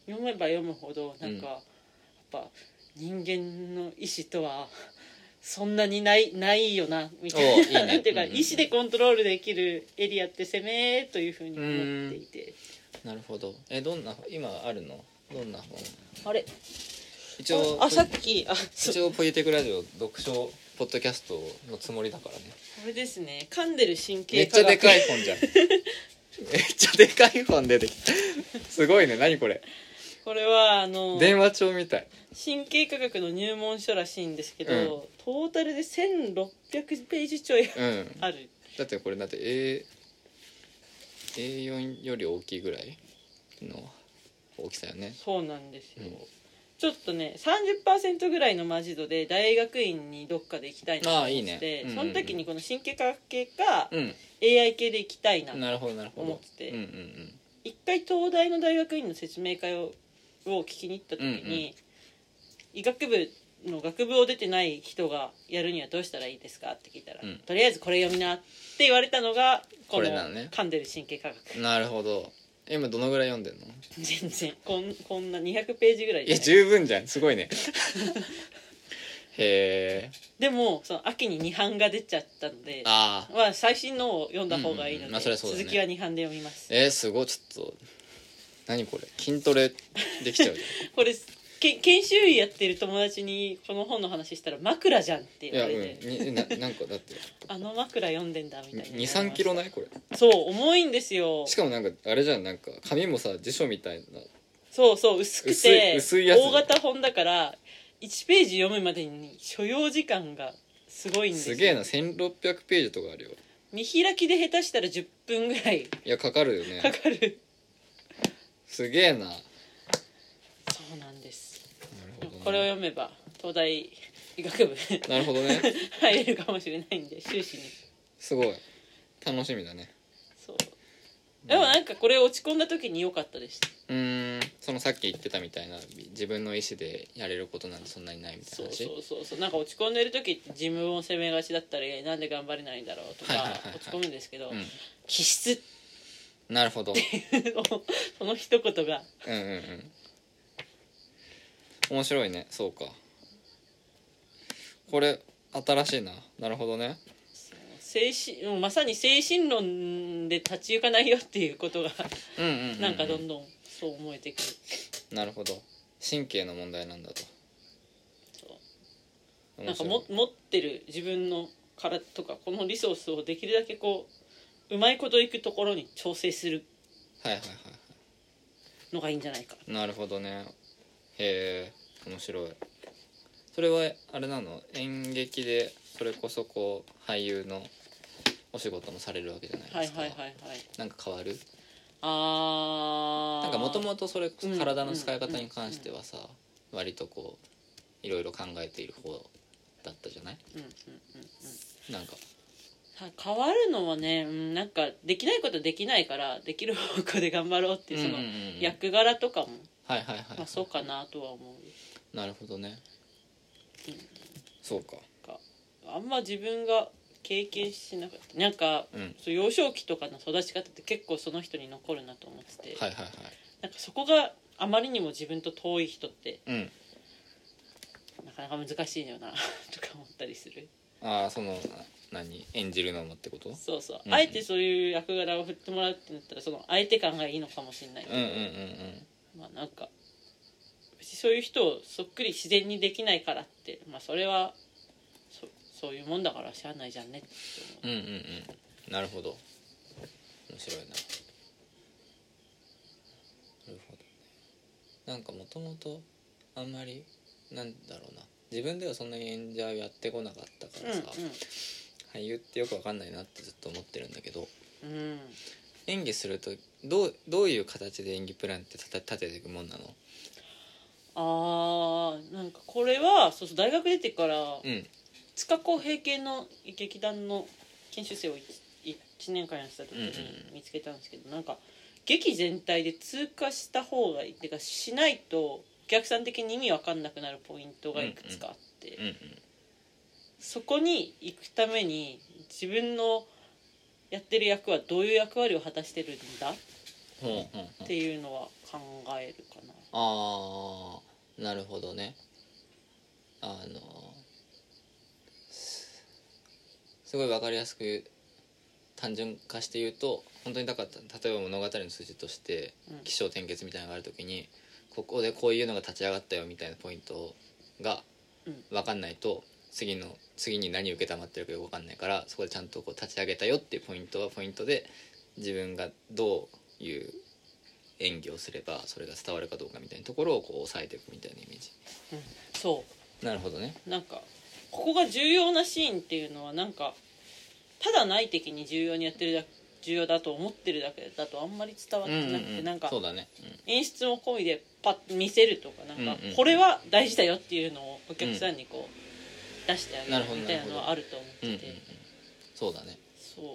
B: 読めば読むほどなんか、
A: うん。
B: やっぱ人間の意志とは そんなにないないよなみたいな。なんていうか、
A: うん
B: 意志でコントロールできるエリアって攻めというふうに思っていて。
A: なるほど。えどんな今あるの？どんな本？
B: あれ。
A: 一応
B: ああさっきあ
A: 一応ポイテクラジオ読書ポッドキャストのつもりだからね。
B: これですね。噛んでる神
A: め
B: 経
A: っちゃでか
B: い
A: い本じゃん めっちゃでかい本出てきた。すごいね。何これ？
B: これはあの
A: 電話帳みたい。
B: 神経科学の入門書らしいんですけど、
A: うん。
B: トータルで1600ページちょい
A: うん。
B: ある
A: だってこれだって A A4 より大きいぐらいの大きさよね。
B: そうなんですよ、
A: うん
B: ちょっとね30%ぐらいのマジ度で大学院にどっかで行きたいなと思って
A: いいね。うんうんうん。
B: その時にこの神経科学系か
A: うん。
B: AI 系で行きたいな
A: なるほどなるほど。
B: 思ってて
A: うんうん
B: 一回東大の大学院の説明会をを聞きに行った時に、
A: うんうん。
B: 医学部の学部を出てない人がやるにはどうしたらいいですかって聞いたら、
A: うん。
B: とりあえずこれ読みなって言われたのがこの
A: ね。
B: 噛んでる神経科学。
A: うんなるほど今どのぐらい読んでんの？
B: 全然。こんこんな200ページぐらい
A: いや
B: じゃない。
A: 十分じゃん。すごいね。へえ。
B: でもその秋に2版が出ちゃったので
A: ああ
B: まあ最新のを読んだ方がいいので、
A: うんうん。うんまあそりゃそうだね。
B: 続きは2版で読みます。
A: えー、すごい。ちょっと何これ？筋トレできちゃうじ
B: これけ研修医やってる友達にこの本の話したら枕じゃんって言われて、
A: うん。にな なんかだって。
B: あの枕読んでんだみたいな。
A: 23キロないこれ。
B: そう重いんですよ。
A: しかもなんかあれじゃん。なんか紙もさ辞書みたいな。
B: そうそう薄く
A: 薄い
B: て
A: 薄いやつ
B: 大型本だから1ページ読むまでに所要時間がすごいんですよ。
A: すげえな。1600ページとかあるよ。
B: 見開きで下手したら10分ぐらい。
A: いやかかるよね。
B: かかる。
A: すげえな。
B: そうなんこれを読めば東大医学部
A: なるほどね。
B: 入れるかもしれないんで修士に。
A: すごい。楽しみだね。
B: そう。でもなんかこれ落ち込んだ時に良かったです。
A: うーん。そのさっき言ってたみたいな自分の意思でやれることなんてそんなにないみたい
B: そう
A: な話？
B: そうそうそうなんか落ち込んでる時って自分を責めがちだったりなんで頑張れないんだろうとか落ち込むんですけど、
A: う
B: 気質
A: んなるほど。
B: その一言が。
A: うんうんうん面白いね。そうか。これ新しいな。なるほどね。
B: 精神まさに精神論で立ち行かないよっていうことが
A: うんうんうん、うん、
B: なんかどんどんそう思えてくる、
A: なるほど。神経の問題なんだと。
B: そう。なんかも持ってる自分の体とかこのリソースをできるだけこううまいこといくところに調整する
A: はいはいはいは
B: のがいいんじゃないか。
A: いなるほどねへえ面白い。それはあれなの？演劇でそれこそこう俳優のお仕事もされるわけじゃないですか、
B: はいはいはいはい。
A: なんか変わる？
B: あー。
A: なんかもともとそれ体の使い方に関してはさ割とこういろいろ考えている方だったじゃない？
B: うんうんうんうん。
A: なんか。
B: は変わるのはね、うん、なんかできないことできないからできる方向で頑張ろうっていうその役柄とかも
A: はいはいはい、
B: まあそうかなとは思う
A: なるほどね、
B: うん。
A: そうか。
B: かあんま自分が経験しなかった。なんか
A: うん。
B: そう幼少期とかの育ち方って結構その人に残るなと思ってて、
A: はいはいはい。
B: なんかそこがあまりにも自分と遠い人って
A: うん。
B: なかなか難しいのよな とか思ったりする。
A: ああその何？演じるのもってこと？
B: そうそう、
A: うん。
B: あえてそういう役柄を振ってもらうってなったらその相手感がいいのかもしれないけど、
A: うんうんうん
B: まあなんか別にそういう人をそっくり自然にできないからってまあそれはそそういうもんだからしゃあないじゃんねって思う。
A: うんうんうん。うんなるほど。面白いな。なるほどなんかもともとあんまりなんだろうな。自分ではそんなに演者をやってこなかったからさ、俳優ってよくわかんないなってずっと思ってるんだけど。
B: うんうんうん
A: 演技するとどうどういう形で演技プランって立て立てていくもんなの？
B: あーなんかこれはそうそう大学出てから
A: うん。
B: 塚公平系の劇団の研修生を 1, 年間やってた時に見つけたんですけど、なんか劇全体で通過した方がいいっていうかしないとお客さん的に意味わかんなくなるポイントがいくつかあって、
A: うんうん。
B: そこに行くために自分のやってる役はどういう役割を果たしてるんだ？
A: ほうほうほう
B: っていうのは考えるかな。
A: ああなるほどね。あのすすごい分かりやすく単純化して言うと本当にだから例えば物語の筋として
B: うん。
A: 起承転結みたいなのがある時にここでこういうのが立ち上がったよみたいなポイントが
B: うん。
A: 分かんないと次の次に何受けたまってるかよく分かんないからそこでちゃんとこう立ち上げたよっていうポイントはポイントで自分がどういう演技をすればそれが伝わるかどうかみたいなところをこう抑えていくみたいなイメージ。
B: うんそ
A: なるほどね。
B: うなんかここが重要なシーンっていうのはなんかただ内的に重要にやってるだ重要だと思ってるだけだとあんまり伝わってなくて、なんか
A: そう
B: 演出も込みでパッと見せるとかなんか
A: うんうん。
B: これは大事だよっていうのをお客さんにこう出してあげ
A: なるほど
B: るみたいなのはあると思ってて、
A: うんうんうん。うんそうだね。
B: そう。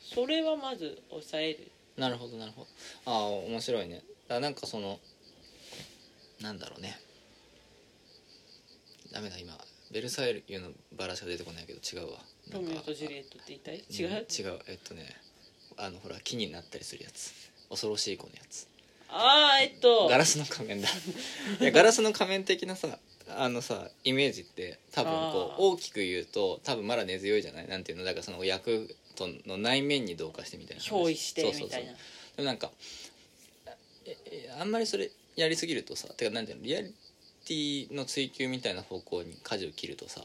B: それはまず抑える。
A: なるほどなるほど。ああ面白いね。だなんかそのなんだろうね。ダメだ今。ベルサイユのバラしか出てこないけど違うわ。な
B: ロミオとジュリエットって言いたい？
A: うん
B: 違う、
A: 違う。えっとねあのほら木になったりするやつ。恐ろしい子のやつ。
B: ああえっと。
A: ガラスの仮面だ。いやガラスの仮面的なさあのさイメージって多分こう大きく言うと多分まだ根強いじゃない？なんていうの？だからその役との内面に同化してみたいな話。
B: 憑依して
A: そうそうそう。
B: みたいな。
A: でもなんかええあんまりそれやりすぎるとさてかなんていうの？リアリティの追求みたいな方向に舵を切るとさ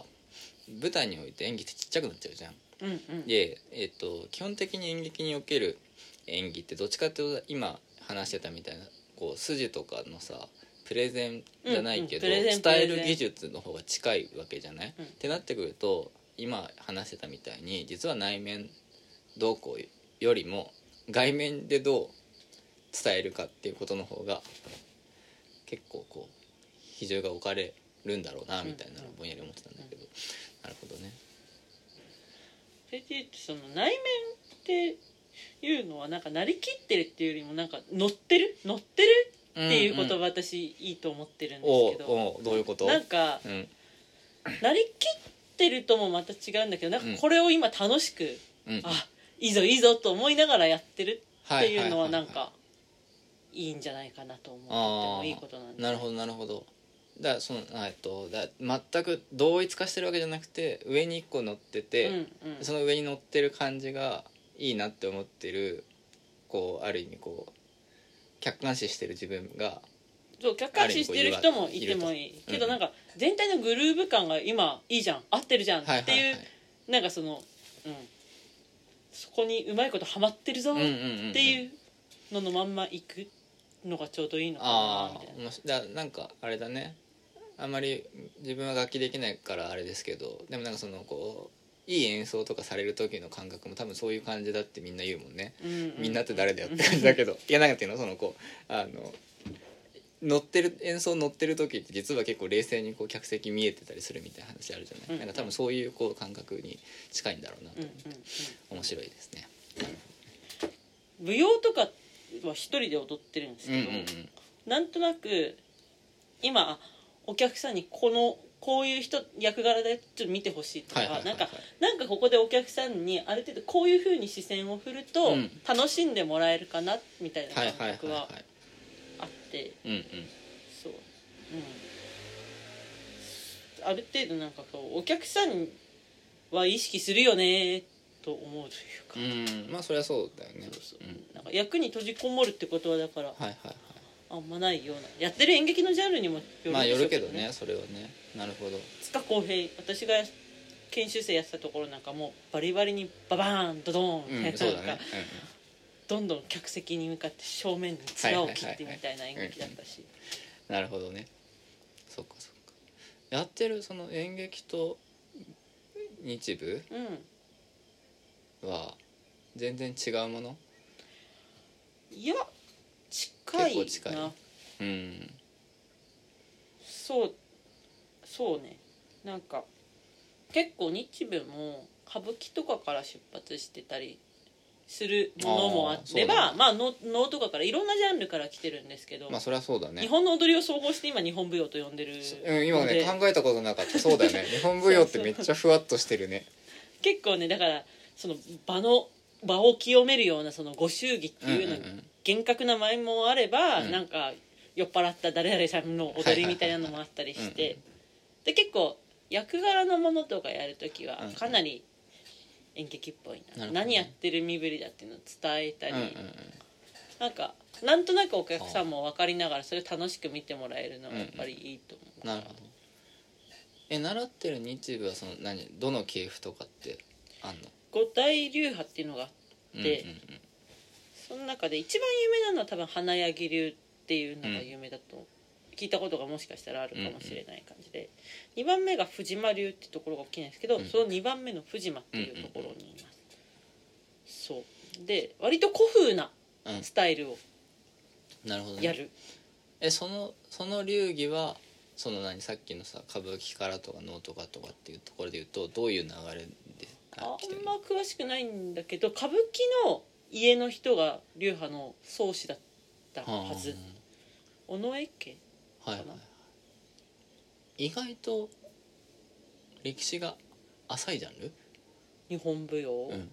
A: 舞台において演技ってちっちゃくなっちゃうじゃん。
B: うんうん。
A: で、えっと基本的に演劇における演技ってどっちかっていうと今話してたみたいなこう筋とかのさプレゼンじゃないけど、
B: うんうん
A: 伝える技術の方が近いわけじゃない、
B: うん。
A: ってなってくると今話してたみたいに実は内面どうこうよりも外面でどう伝えるかっていうことの方が結構こう比重が置かれるんだろうなみたいなのをぼんやり思ってたんだけど、なるほどね。
B: それで言うとその内面っていうのはなんかなりきってるっていうよりもなんか乗ってる？乗ってる？っていう言葉私いいと思ってるんですけど、
A: おうどういうこと？
B: なんか
A: うん。
B: なりきってるともまた違うんだけどなんかこれを今楽しく、
A: うん。
B: あいいぞいいぞと思いながらやってるっていうのはなんかいいんじゃないかなと思っててもいいことなんで。
A: なるほどなるほど。だそのあえっとだ全く同一化してるわけじゃなくて上に1個乗ってて、
B: うんうん。
A: その上に乗ってる感じがいいなって思ってるこうある意味こう客観視してる自分が
B: そう客観視してる人もいてもいい。
A: と
B: け。どなんか全体のグルーヴ感が今いいじゃん合ってるじゃんっていう、
A: はいはい。はい
B: なんかそのうん。そこにうまいことハマってるぞっていうののまんまいくのがちょうどいいのかな
A: あ
B: みたいな。
A: なんかあれだね。あんまり自分は楽器できないからあれですけどでもなんかそのこういい演奏とかされる時の感覚も多分そういう感じだってみんな言うもんね。
B: うんうん。
A: みんなって誰だよって感じだけど。いやなんていうのそのこうあの乗ってる演奏乗ってる時って実は結構冷静にこう客席見えてたりするみたいな話あるじゃない、
B: うん。
A: なんか多分そういうこう感覚に近いんだろうなと
B: うんうん
A: 思って、面白いですね。
B: うん舞踊とかは一人で踊ってるんですけど、
A: うんうんうん。
B: なんとなく今お客さんにこのこういう人役柄でちょっと見てほしいとか、なんかなんかここでお客さんにある程度こういうふうに視線を振ると
A: うん。
B: 楽しんでもらえるかなみたいな
A: はい
B: 感覚はあって。そう。うん。ある程度なんかこうお客さんは意識するよねと思うというか、
A: うん。まあそりゃそうだよね。
B: そうそう。
A: うん
B: なんか役に閉じこもるってことはだから
A: はいはいはい
B: あんまないようなやってる演劇のジャンルにもよる
A: まあよるけどねそれはね。なるほど。
B: 塚公平私が研修生やってたところなんかもうバリバリにババーンドドーン
A: うん
B: みたいななん
A: そうだね。
B: かどんどん客席に向かって正面に面を切ってみたいな演劇だったし。
A: うんなるほどね。そっかそっか。やってるその演劇と日舞
B: うん。
A: は全然違うもの？
B: いや近いな。
A: 結構近い。うん。
B: そうそうね。なんか結構日舞も歌舞伎とかから出発してたりするものもあ
A: あー
B: ればまあ能能とかからいろんなジャンルから来てるんですけど、
A: まあそりゃそうだね。
B: 日本の踊りを総合して今日本舞踊と呼んでる
A: うん今ね考えたことなかった。そうだよね。日本舞踊ってめっちゃふわっとしてるね。
B: 結構ねだからその場の場を清めるようなそのご祝儀っていうの厳格な舞もあれば、
A: うん。
B: なんか酔っ払った誰々さんの踊りみたいなのもあったり
A: はいはい
B: してで結構役柄のものとかやるときは
A: うん
B: かなり演劇っぽいな、
A: なるほどね。
B: 何やってる身振りだっていうのを伝えたり、
A: うんうんうん。
B: なんかなんとなくお客さんも分かりながらそれを楽しく見てもらえるのはやっぱりいいと思う、
A: なるほど。え習ってる日舞はその何どの系譜とかってあんの？
B: 五大流派っていうのがあって、
A: うんうんうん
B: その中で一番有名なのは多分花柳流っていうのが有名だと、聞いたことがもしかしたらあるかもしれない感じで、2番目が藤間流ってところが大きいんですけど、
A: うん。
B: その2番目の藤間っていうところにいます、そう。で割と古風な
A: うん。
B: スタイルを
A: なるほどね。
B: やる、
A: えそのその流儀はその何さっきのさ歌舞伎からとか能とかとかっていうところで言うとどういう流れで
B: あんま詳しくないんだけど歌舞伎の家の人が流派の宗師だったはず。尾上家
A: はいはいはい。意外と歴史が浅いジャンル？
B: 日本舞踊、
A: うん。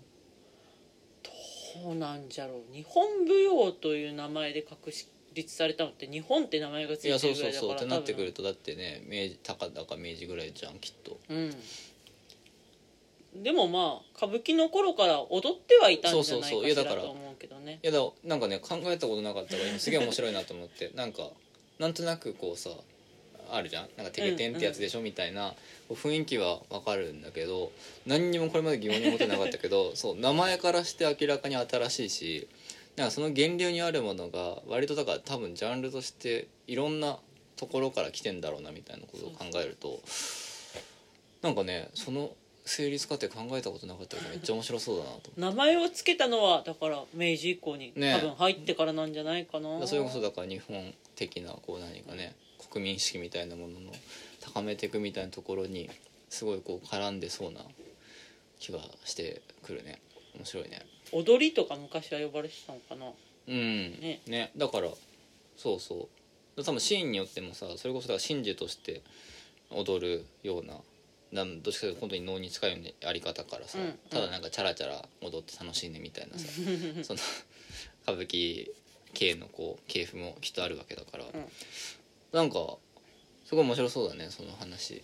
B: どうなんじゃろう？日本舞踊という名前で確立されたのって日本って名前がつ
A: いや
B: いて
A: そうそう
B: るぐらいだから
A: そうってなってくる
B: 多
A: とだってね明治高田か明治ぐらいじゃんきっと。
B: 分うんでもまあ歌舞伎の頃から踊ってはいたんじゃないか
A: やだから
B: しらと思うけどね。
A: いやだなんかね考えたことなかったから今すげえ面白いなと思ってなんかなんとなくこうさあるじゃん。なんか「てけてん」ってやつでしょ、みたいな雰囲気はわかるんだけど何にもこれまで疑問に持ってなかったけど そう名前からして明らかに新しいしなんかその源流にあるものが割とだから多分ジャンルとしていろんなところから来てんだろうなみたいなことを考えるとなんかねその成立過程考えたことなかっためっちゃ面白そうだなと。
B: 名前を付けたのはだから明治以降に、
A: ね。
B: 多分入ってからなんじゃないかな。
A: それこそだから日本的なこう何かね国民意識みたいなものの高めていくみたいなところにすごいこう絡んでそうな気がしてくるね。面白いね。
B: 踊りとか昔は呼ばれてたのかな。
A: うん。
B: ね。
A: だからそうそう。多分シーンによってもさそれこそだから真珠として踊るようななんどっちかというと本当に能に近いやり方からさ、
B: うん
A: ただなんかチャラチャラ踊って楽しいねみたいなさその 歌舞伎系のこう系譜もきっとあるわけだから、なんかすごい面白そうだねその話。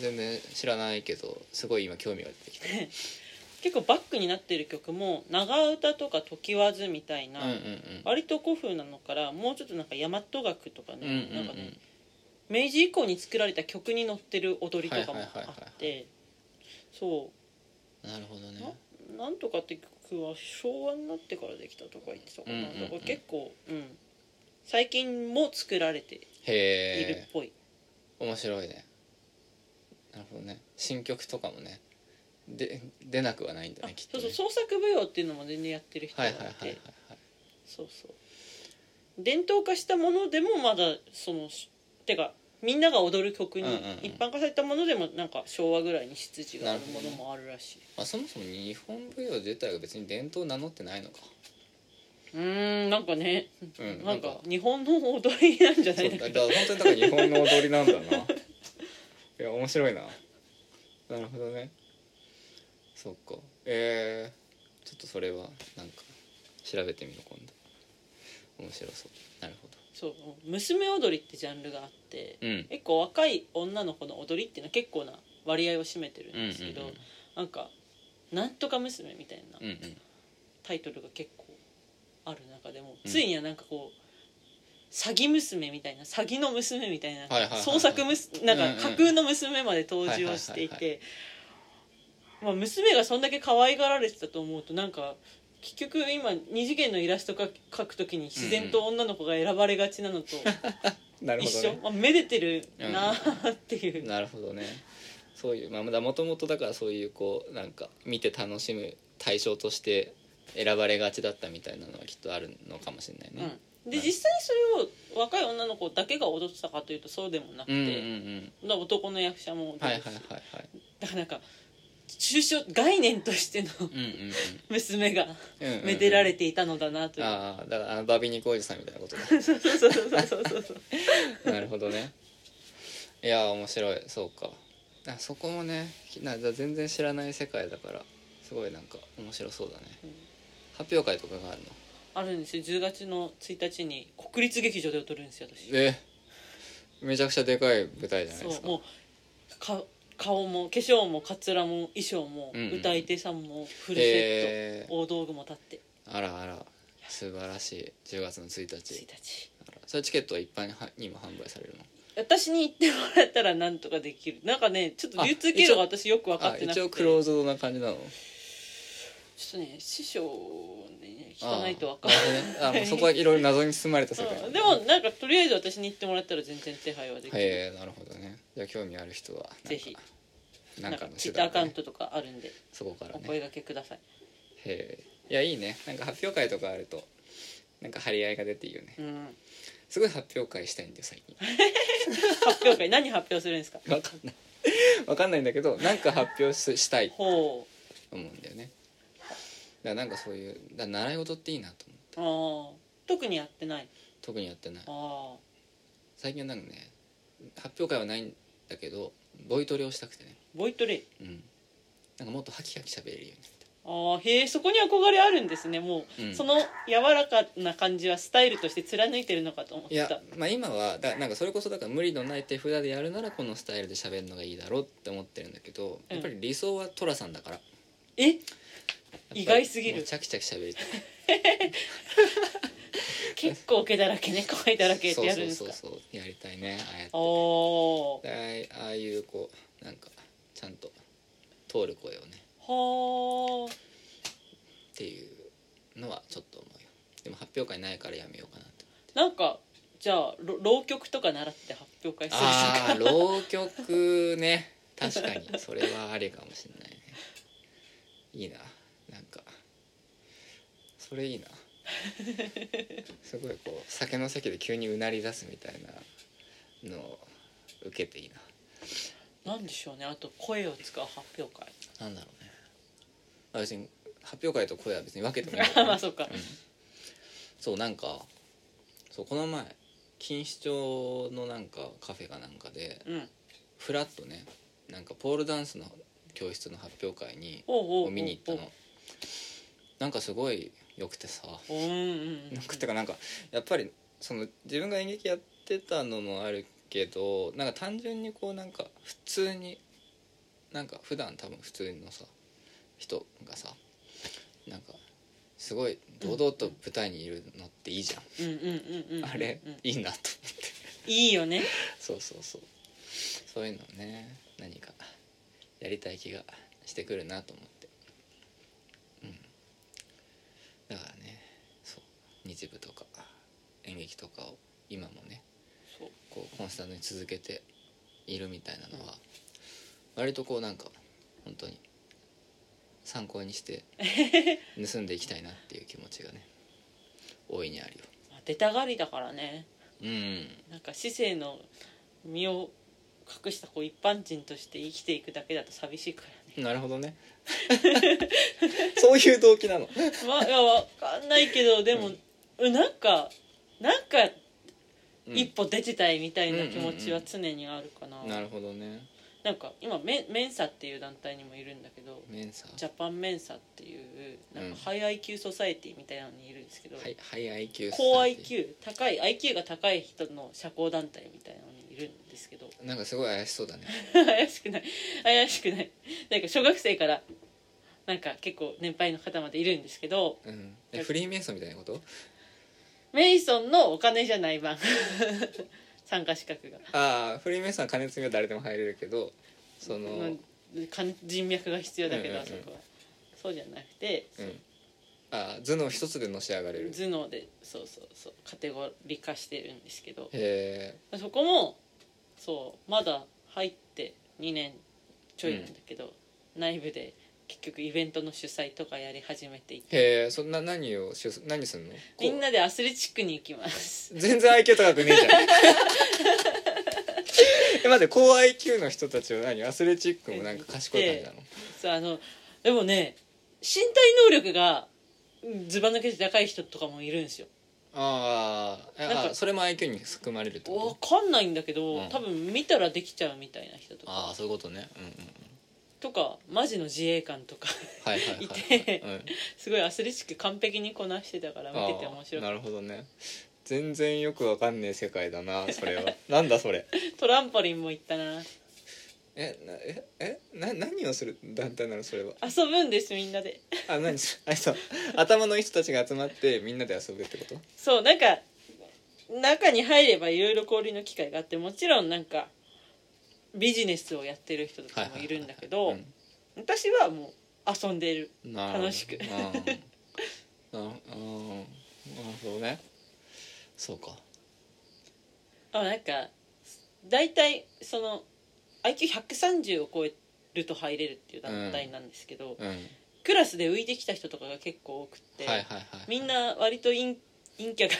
A: 全然知らないけどすごい今興味が出てきた
B: 結構バックになってる曲も長唄とか常わずみたいな、
A: うんうんうん。
B: 割と古風なのからもうちょっとなんか大和楽とかね、
A: うんうんうん。
B: なんかね明治以降に作られた曲に乗ってる踊りとかもあってそ
A: なるほどね。
B: うなんとかって曲は昭和になってからできたとか言ってたかな、だから結構うん。最近も作られているっぽい、
A: 面白いね。なるほどね。新曲とかもね。で出なくはないんだ
B: あ
A: ねきっとね。
B: そうそう創作舞踊っていうのも全然やってる人が
A: はいいはい
B: て、
A: はいはいはい。
B: そうそう。伝統化したものでもまだそのてかみんなが踊る曲に一般化されたものでもなんか昭和ぐらいに出自があるものもあるらしい、
A: まあ、そもそも日本舞踊自体が別に伝統を名乗ってないのか。
B: うーんなんかね、
A: うん
B: なんか。日本の踊りなんじゃないだ
A: から本当にだから日本の踊りなんだな。いや面白いな。なるほどね。そっか。えー、ちょっとそれはなんか調べてみよう今度。面白そう。なるほ
B: そう娘踊りってジャンルがあって、
A: どうん。
B: 結構若い女の子の踊りっていうのは結構な割合を占めてるん
A: うんうん
B: ですけど、なんか「なんとか娘」みたいな
A: うんうん。
B: タイトルが結構ある中でも、
A: うん
B: ついにはなんかこう詐欺娘みたいな詐欺の娘みたいな、
A: はいはいはいはい。
B: 創作むすなん
A: うんうん
B: か架空の娘まで登場してい
A: はいはい
B: て、まあ、娘がそんだけ可愛がられてたと思うとなんか結局今二次元のイラストか描くときに自然と女の子が選ばれがちなのと
A: なるほ
B: 一緒、
A: どね
B: まあ、めでてるなーっていう、
A: なるほどね。そういうまあもともとだからそういうこうなんか見て楽しむ対象として選ばれがちだったみたいなのはきっとあるのかもしれないね、
B: うん、で実際にそれを若い女の子だけが踊ってたかというとそうでもなくて、
A: うん、うんうん。
B: だから男の役者も踊るし、
A: はいはいはいはい。
B: だからなんか抽象概念としての
A: うんうん
B: 娘が
A: うんうんうん。うん
B: めでられていたのだなという、
A: ああだからあのバビ肉おじさんみたいなこと
B: そうそうそうそうそうそうそう
A: だなるほどねいやー面白いそうかあそこもねな全然知らない世界だからすごいなんか面白そうだね、
B: うん
A: 発表会とかがあるの
B: あるんですよ10月の1日に国立劇場で踊るんですよ私
A: えめちゃくちゃでかい舞台じゃないですか
B: そうもうか顔も化粧もかつらも衣装も、
A: うんうん
B: 歌い手さんもフルセッ
A: へ
B: ト大道具も立って。
A: あらあら。素晴らしい。10月の1日。
B: 1日。
A: あら。それチケットは一般にはにも販売されるの？
B: 私に言ってもらったらなんとかできる。なんかねちょっと流通経路が私よく分か
A: あ
B: ってなくて。
A: 一応クローズドな感じなの？
B: ちょっとね師匠にね聞かないと分か
A: あ
B: んない。
A: なるほどね。あもうそこはいろいろ謎に包まれた世界
B: うん でもなんかとりあえず私に言ってもらったら全然手配はできる、
A: へえなるほどねじゃあ興味ある人は
B: ぜひ。
A: なかの
B: なんんかツイッターアカウントとかあるんで
A: そこからね。
B: お声掛けください、
A: へえ。いやいいね。なんか発表会とかあるとなんか張り合いが出ていいよね。
B: うん、
A: すごい発表会したいんだよ最近。
B: 発表会何発表するんですか？
A: わかんない。わかんないんだけどなんか発表ししたい。と
B: ほ
A: 思うんだよね。だからなんかそういうだ習い事っていいなと思って。
B: うああ特にやってない。
A: 特にやってない。
B: ああ
A: 最近はなんかね発表会はないんだけどボイトレをしたくてね。
B: ボイトレ？
A: うん。なんかもっとハキハキ喋れるようになり
B: ああへえそこに憧れあるんですね。もう、
A: うん。
B: その柔らかな感じはスタイルとして貫いてるのかと思った。
A: いやまあ今はだなんかそれこそだから無理のない手札でやるならこのスタイルで喋るのがいいだろうって思ってるんだけどやっぱり理想は寅さんだから。
B: え？
A: やっぱり
B: 意外すぎる。
A: もうチャキチャキ喋りたい
B: 結構毛だらけね 声だらけってやるんですか。
A: そうそうそうそうやりたいねああやって。あああいうこうなんかちゃんと通る声をね。
B: はあ
A: っていうのはちょっと思うよ。でも発表会ないからやめようかなって。
B: なんかじゃあろ浪曲とか習って発表会する
A: ああ浪曲ね。確かに。それはありかもしれないね。いいな。なんかそれいいな すごいこう酒の席で急にうなり出すみたいなのを受けていいな。
B: なんでしょうね。あと声を使う発表会。
A: なんだろうね。あ別に発表会と声は別に分けてもいい
B: まあそうか。
A: うん。そうなんかそうこの前錦糸町のなんかカフェかなんかで
B: うん。
A: フラッとねなんかポールダンスの教室の発表会に
B: おうおうおうおう。
A: 見に行ったの。なんかすごい良くてさ。
B: おうんうんうん。
A: なんかてかなんかやっぱりその自分が演劇やってたのもあるけどなんか単純にこうなんか普通になんか普段多分普通のさ人がさなんかすごい堂々と舞台にいるのっていいじゃん、
B: うんうんうんうんうん
A: あれ
B: うん。
A: いいなと思って。
B: いいよね。
A: そうそうそう。そういうのをね何かやりたい気がしてくるなと思ってうんだからねそう日舞とか演劇とかを今もね
B: そう。
A: こうコンスタントに続けているみたいなのは割とこうなんか本当に参考にして 盗んでいきたいなっていう気持ちがね大いにあるよ。
B: まあ出たがりだからね。
A: うん。
B: なんか市政の身を隠したこう一般人として生きていくだけだと寂しいからね。ね
A: なるほどね。そういう動機なの。
B: まあいやわかんないけどでも、なんかなんか
A: うん。
B: 一歩出てたいみたいな気持ちは常にあるかな、
A: なるほどね。
B: なんか今メメンサっていう団体にもいるんだけど
A: メンサ？
B: ジャパンメンサっていうなん
A: うん。
B: かハイ IQ ソサエティみたいなのにいるんですけど、
A: はいハイ IQ
B: 高 IQ 高い IQ が高い人の社交団体みたいなのにいるんですけど。
A: なんかすごい怪しそうだね。
B: 怪しくない。怪しくない。なんか小学生からなんか結構年配の方までいるんですけど
A: うん。えフリーメイソンみたいなこと？
B: メイソンのお金じゃない版。参加資格が。
A: ああフリーメイソンは金積みは誰でも入れるけどその、
B: まあ金人脈が必要だけど、
A: うんうんうん。
B: あそこは。そうじゃなくて、
A: うん。ああ頭脳一つでのし上がれる。
B: 頭脳でそうそうそうカテゴリー化してるんですけど。
A: へ
B: そこもそうまだ入って2年ちょいなんだけど、内部で結局イベントの主催とかやり始めていて。
A: えへえそんな何をしゅ何すんの？
B: みんなでアスレチックに行きます。
A: 全然 IQ 高くねえじゃん。え待って高 IQ の人たちは何？アスレチックもなんか賢い感じなの？
B: そうあのでもね身体能力がうんずば抜けて高い人とかもいるんですよ。
A: あーあ
B: なんか
A: あそれも IQ に含まれるってこ
B: わ
A: と
B: かんないんだけど、
A: うん。
B: 多分見たらできちゃうみたいな人とか。
A: ああそういうことね。うんうんうん
B: とかマジの自衛官とか
A: はいはいはい、
B: い。て
A: うん、
B: すごいアスレチック完璧にこなしてたから見てて面白かっ
A: るほどね。全然よくわかんねえ世界だなそれは。なんだそれ。
B: たトランポリンも行ったな。
A: えなええな何をする？団体なのそれは。
B: 遊ぶんですみんなで。
A: あ何？そ あそう。頭のいい人たちが集まってみんなで遊ぶってこと？
B: そうなんか中に入ればいろいろ交流の機会があってもちろんなんかビジネスをやってる人とかもいるんだけど
A: うん。
B: 私はもう遊んでる。楽しく。
A: なるほどね。そうか。
B: あなんか大体その IQ130 を超えると入れるっていう団体なんですけど、
A: うん。
B: クラスで浮いてきた人とかが結構多くって、みんな割と陰陰キャが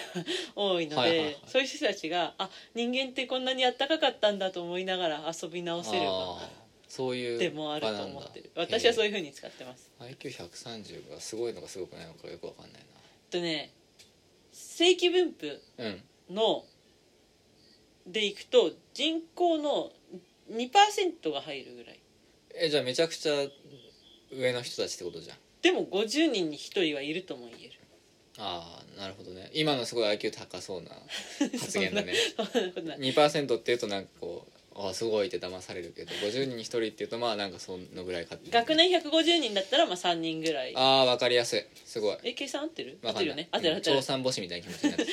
B: 多いので、
A: はいはいはい。
B: そういう人たちがあ人間ってこんなにあったかかったんだと思いながら遊び直せる
A: そういう
B: でもあると思ってる。私はそういうふうに使ってます、
A: へー。IQ130 がすごいのかすごくないのかよくわかんない
B: とね正規分布
A: なうん
B: のでいくと人口の2%が入るぐらい。
A: えじゃあめちゃくちゃ上の人たちってことじゃん。
B: でも50人に1人はいるとも言える
A: ああなるほどね。今のすごい IQ 高そうな 発言だね。
B: そんなことな。い
A: 2%っていうとなんかこうああすごいって騙されるけど50人に1人っていうとまあなんかそのぐらいか
B: 学年150人だったらまあ3人ぐらい。
A: ああわかりやすい。すごい。
B: え計算合ってる？合
A: わかんない。
B: ってるよね。合ってる合ってる。
A: 調査星みたいな気持ちになってる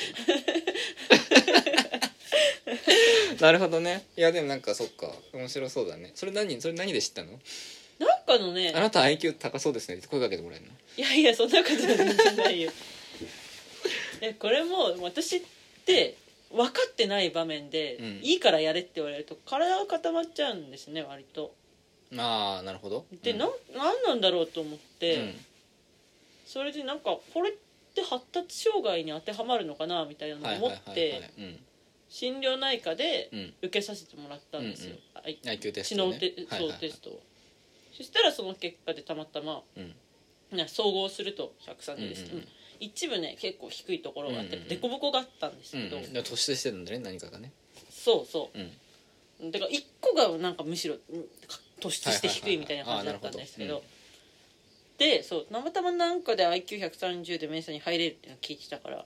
A: なるほどね。いやでもなんかそっか。面白そうだね。それ何それ何で知ったの？
B: なんかのね
A: あなた IQ 高そうですねって声かけてもらえるの？
B: いやいやそんなことは全然ないよえこれも私って分かってない場面で、
A: うん。
B: いいからやれって言われると体が固まっちゃうんですね割と。
A: ああなるほど。
B: で、
A: うん。
B: なんなんなんだろうと思って、
A: うん。
B: それでなんかこれって発達障害に当てはまるのかなみたいなのを思っ
A: はいはいはい。
B: て心療内科で
A: うん。
B: 受けさせてもらったんですよ、
A: うん
B: あい
A: IQ テス
B: 知
A: トね。
B: 能テ,、そう
A: はいはいはい。
B: テストを。そしたらその結果でたまたま
A: うん。
B: ね総合すると130です、
A: うんうんうん
B: うん一部ね結構低いところがあって
A: うんうんうん。
B: 凸凹があったんです
A: うん
B: けど、
A: うんでも突出してるんだね何かがね。
B: そうそ
A: う。ん。
B: うだから1個がなんかむしろ突出して低いみたいな感じだったんですけど。でそうたまたまなんかで IQ130 でメンサに入れるっていうのを聞いてたから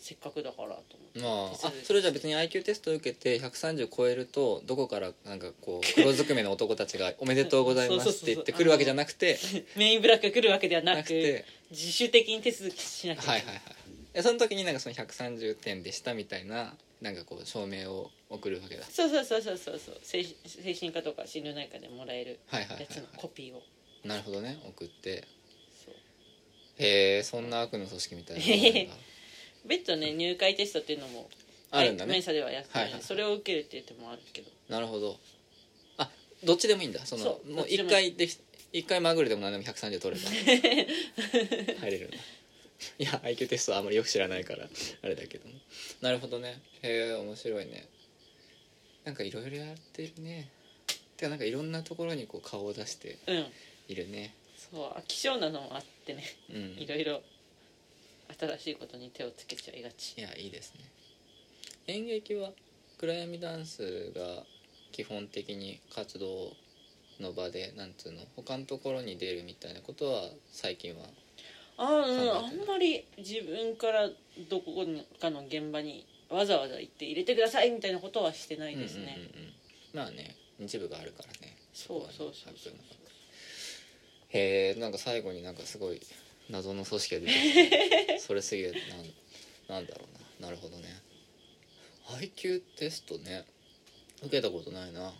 B: せっかくだからと思って。
A: まああそれじゃあ別に IQ テストを受けて130超えるとどこからなんかこう 黒ずくめの男たちが「おめでとうございます」って言ってくるわけじゃなくて
B: メインブラックが来るわけではなく
A: て。
B: 自主的に手続きしなきゃいけない。い、
A: ははいはい。でその時になんかその130点でしたみたいななんかこう証明を送るわけだ。
B: そうそうそうそうそう。そう精精神科とか心療内科でもらえるやつの
A: は
B: コピーを。
A: いなるほどね。送って。へえそんな悪の組織みたいな
B: 別途ね入会テストっていうのも
A: あるんだね。
B: はいメンサではやってる、
A: はいはい
B: それを受けるっていう手もあるけど。
A: なるほど。あどっちでもいいんだ。その
B: そう
A: もう一
B: どっちでも
A: 回でき一回まぐれでも何でも130取れば。入れるんだいや IQ テストはあんまりよく知らないからあれだけどもなるほどね。へえ面白いね。なんかいろいろやってるね。てかなんかいろんなところにこう顔を出して
B: うん。
A: いるね。
B: そう飽き性なのもあってね。
A: うん。
B: いろいろ新しいことに手をつけちゃいがち。
A: いやいいですね。演劇は暗闇ダンスが基本的に活動の場でなんつうの他のところに出るみたいなことは最近は
B: あああんまり自分からどこかの現場にわざわざ行って入れてくださいみたいなことはしてないですね、
A: うんうんうんうん。まあね日部があるからね。
B: そうそうそうそう。
A: へえんか最後になんかすごい謎の組織が出てきて それすげえなんなんだろうな。なるほどね。IQ テストね。受けたことないな。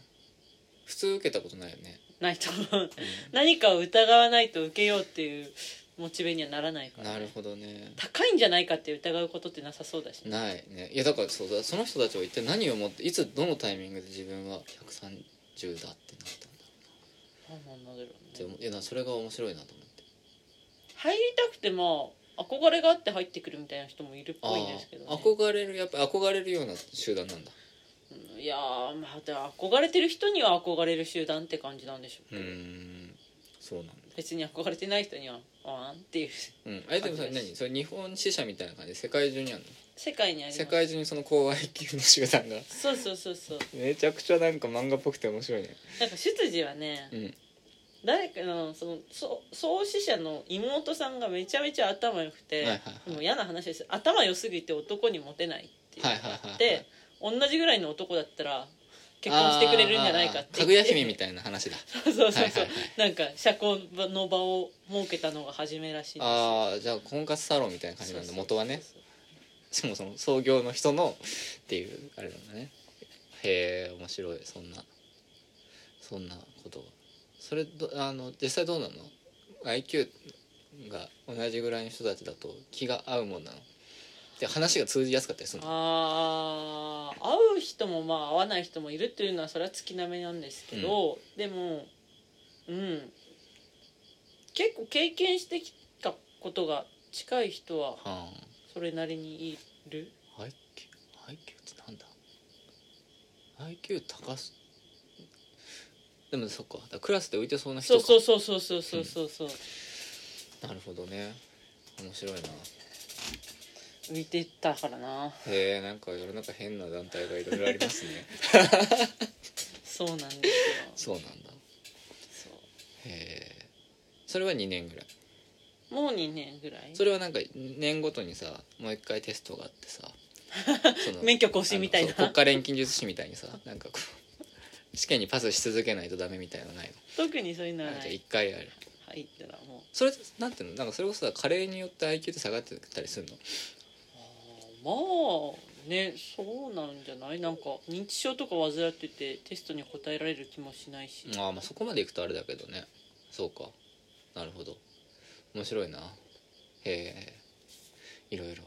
A: 普通受けたことないよね、
B: ないと思う。
A: うん。
B: 何かを疑わないと受けようっていうモチベにはならないから、
A: なるほどね。
B: 高いんじゃないかって疑うことってなさそうだしね。
A: ないね。いやだからそうだ。その人たちは一体何をもっていつどのタイミングで自分は130だってなったんだ
B: 何なんだろうね。
A: 思いやなそれが面白いなと思って
B: 入りたくても憧れがあって入ってくるみたいな人もいるっぽいんですけど、ね。
A: 憧れるやっぱ憧れるような集団なんだ。
B: うんいやーまあ憧れてる人には憧れる集団って感じなんでしょうけど、
A: んそうなんだ。
B: 別に憧れてない人にはあーんっていう。
A: うんあれでもそれ何それ日本支社みたいな感じで世界中にあるの？
B: 世界にあり
A: 世界中にその高 IQ の集団が？
B: そうそうそうそう。
A: めちゃくちゃなんか漫画っぽくて面白いね。
B: なんか出自はね、
A: うん
B: 誰かのそのそ創始者の妹さんがめちゃめちゃ頭良くて、
A: はいはいはい。
B: もう嫌な話です。頭良すぎて男にモテないっていう。
A: はいはいはい
B: 同じぐらいの男だったら結婚してくれるんじゃないかって。
A: かぐや姫み
B: い
A: たいな話だ。
B: そうそうそう。そう、
A: はいはいはい。
B: なんか社交の場を設けたのが初めらしいんですよ。
A: ああじゃあ婚活サロンみたいな感じなんだ。元はね。しかもその創業の人のっていうあれなんだね。へえ面白い。そんなそんなことがそれどあの実際どうなの？IQ が同じぐらいの人たちだと気が合うもんなの？で話が通じやすかったりするの？
B: あー会う人もまあ会わない人もいるっていうのはそれは月並みなんですけど、でもうん。結構経験してきたことが近い人は
A: は
B: それなりにいる？
A: あ IQ, IQ ってなんだ？IQ 高すでもそっか。クラスで浮いてそうな人
B: そうそうそうそうそうそうそう。
A: なるほどね。面白いな。
B: 浮いてったからな。
A: へえんか世の中変な団体がいろいろありますね。
B: そうなんですよ。
A: そうなんだ。
B: そう。
A: へえ。それは2年ぐらい。
B: もう2年ぐらい？
A: それはなんか年ごとにさもう一回テストがあってさ。
B: 免許更新みたいな。
A: 国家錬金術師みたいにさなんかこう試験にパスし続けないとダメみたいなのないの？
B: 特にそういうのはない。
A: 1回ある。
B: 入ったらもう。
A: それなんていうの？なんかそれこそさ加齢によって IQ って下がってたりするの？
B: まあねそうなんじゃない？なんか認知症とか患っててテストに答えられる気もしないし、
A: ああまあそこまでいくとあれだけどね。そうか。なるほど。面白いな。へえいろいろ。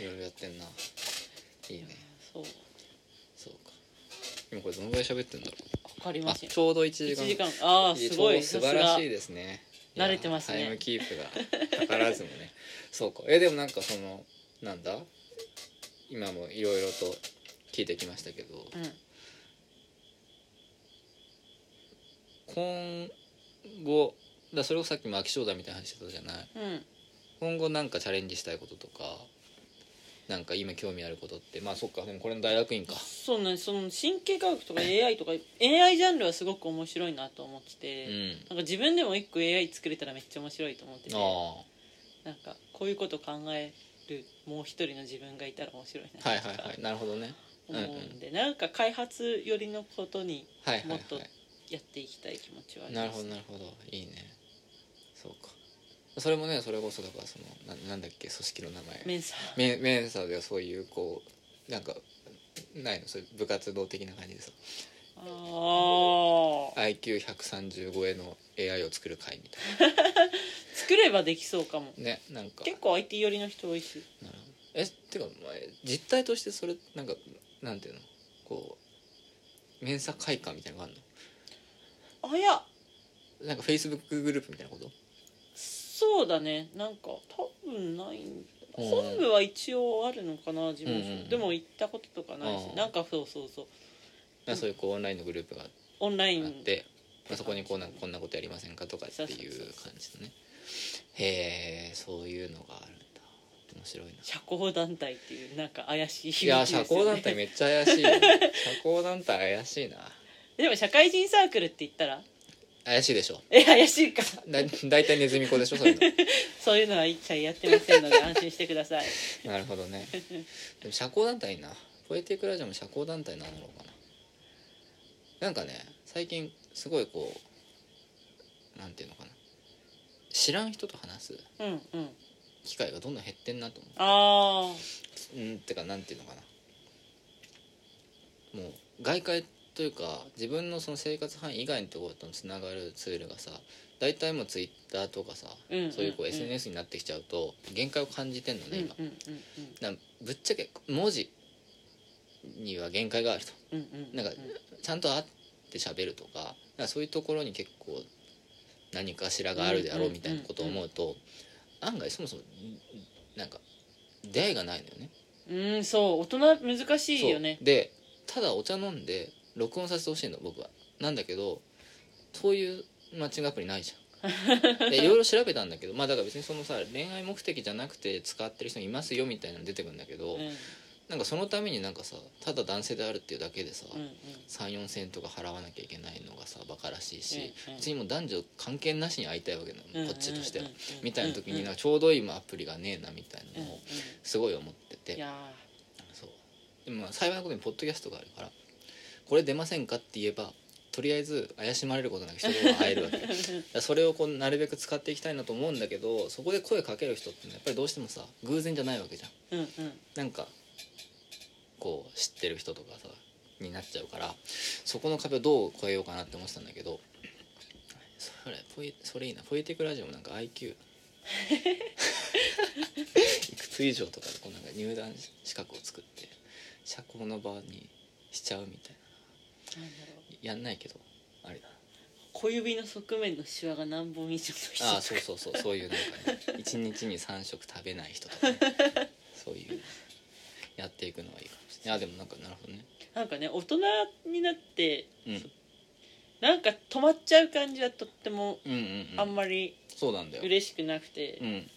A: いろいろやってんな。いいね。
B: そう
A: 今これどのぐらい喋ってんだろう。
B: かりません
A: ちょうど1
B: 1
A: 時間。
B: 時間。ああすごい。
A: 素晴らしい
B: さ
A: ですね。
B: 慣れてますね。
A: タイムキープが図らずもね。そうか。えでもなんかそのなんだ？今もいろいろと聞いてきましたけど。
B: うん。
A: 今後だそれをさっきも秋正代みたいな話してたじゃない？
B: うん。
A: 今後なんかチャレンジしたいこととかなんか今興味あることって。まあそっか。でもこれの大学院か。
B: そうねその神経科学とか AI とか AI ジャンルはすごく面白いなと思ってて、
A: うん。
B: なんか自分でも一個 AI 作れたらめっちゃ面白いと思っててなんかこういうこと考えるもう一人の自分がいたら面白いなとか
A: はいはいはい。なるほどね。
B: 思うんで、なんか開発寄りのことに
A: はいはいは
B: もっとやっていきたい気持ちはあ
A: いなる
B: ります。
A: ほどなるほど。いいね。そうかそれもねそれこそだからそのななんだっけ組織の名前。
B: メンサ
A: メメンサではそういうこうなんかないの？そういう部活動的な感じでさ。
B: ああ
A: IQ130 超えの AI を作る会みたい
B: 作ればできそうかも。
A: なねなんか。
B: 結構 IT 寄りの人多いし。
A: なるほど。えてかお前実態としてそれなんかなんていうの？こうメンサ会館みたいなのがある
B: あいや。
A: のなんかフェイスブックグループみたいなこと？
B: そうだね。なんか多分ないん
A: うん。
B: 本部は一応あるのかな事務所、
A: うんうん
B: でも行ったこととかないし。
A: うん。
B: なんかそうそうそう。
A: なんかそういうこうオンラインのグループが
B: オオンライン。
A: あって、まあ、そこにこうなんかこんなことやりませんかとかっていう感じのね。へえそういうのがあるんだ。面白いな。
B: 社交団体っていうなんか怪しい
A: いや社交団体めっちゃ怪しい 社交団体怪しいな。
B: でも社会人サークルって言ったら？
A: 怪しいでしょ。
B: え怪しいか。
A: だ大体ネズミ子でしょそういうの。
B: そういうのは一切やってませんので安心してください。
A: なるほどね。でも社交団体いいな。ポエティックラジオも社交団体なんだろうかな。なんかね最近すごいこうなんていうのかな。知らん人と話す
B: うんうん。
A: 機会がどんどん減ってんなと思
B: あ
A: ううんてかなんていうのかな。もう外界というか自分のその生活範囲以外のところとつながるツールがさ大体もうツイッターとかさ、
B: うんうんうん。
A: そういうこう SNS になってきちゃうと限界を感じてんの
B: あ
A: ね今、
B: うんうんうん。
A: なぶっちゃけ文字には限界があると。
B: うんうんうん
A: なんかちゃんと会って喋るとかかそういうところに結構何かしらがあるであろうみたいなことを思うと案外そもそもんなんか出会いがないのよね。
B: うんそう。大人難しいよね。
A: でただお茶飲んで録音させてほしいの僕は。なんだけどそういうマッチングアプリないじゃん。でいろいろ調べたんだけどまあだから別にそのさ恋愛目的じゃなくて使ってる人いますよみたいなの出てくるんだけど、
B: うん。
A: なんかそのためになんかさただ男性であるっていうだけでさ、
B: うんうん。
A: 34千円とか払わなきゃいけないのがさバカらしいし、
B: うんうん。
A: 別にもう男女関係なしに会いたいわけなの、
B: うん
A: こっちとしては、
B: うんうんうん。
A: みたいな時に
B: うん
A: なちょうど今アプリがねえなみたいな
B: うん
A: のをすごい思ってて、
B: いや
A: そう。でもまあ幸いなことにポッドキャストがあるからこれ出ませんか？って言えばとりあえず怪しまれることなく人が会えるわけ。それをこうなるべく使っていきたいなと思うんだけどそこで声かける人ってやっぱりどうしてもさ偶然じゃないわけじゃん。
B: ーうんうん。
A: なんかこう知ってる人とかさになっちゃうからそこの壁をどう越えようかなって思ってたんだけどそれポイそれいいな。ポエティックラジオもなんか IQ いくつ以上とかでこうなんか入団資格を作って社交の場にしちゃうみたい
B: な
A: やんないけどあれだ
B: 小指の側面のシワが何本以上の人
A: ああそうそうそうそういうなんかね 一日に3食食べない人とか、ね、そういうやっていくのはいいかもしれない。いやでもなんかなるほどね。
B: なんかね大人になって
A: うん。
B: なんか止まっちゃう感じはとっても
A: うんうんうん。
B: あんまり
A: そうなんだよ。
B: 嬉しくなくて、
A: うん。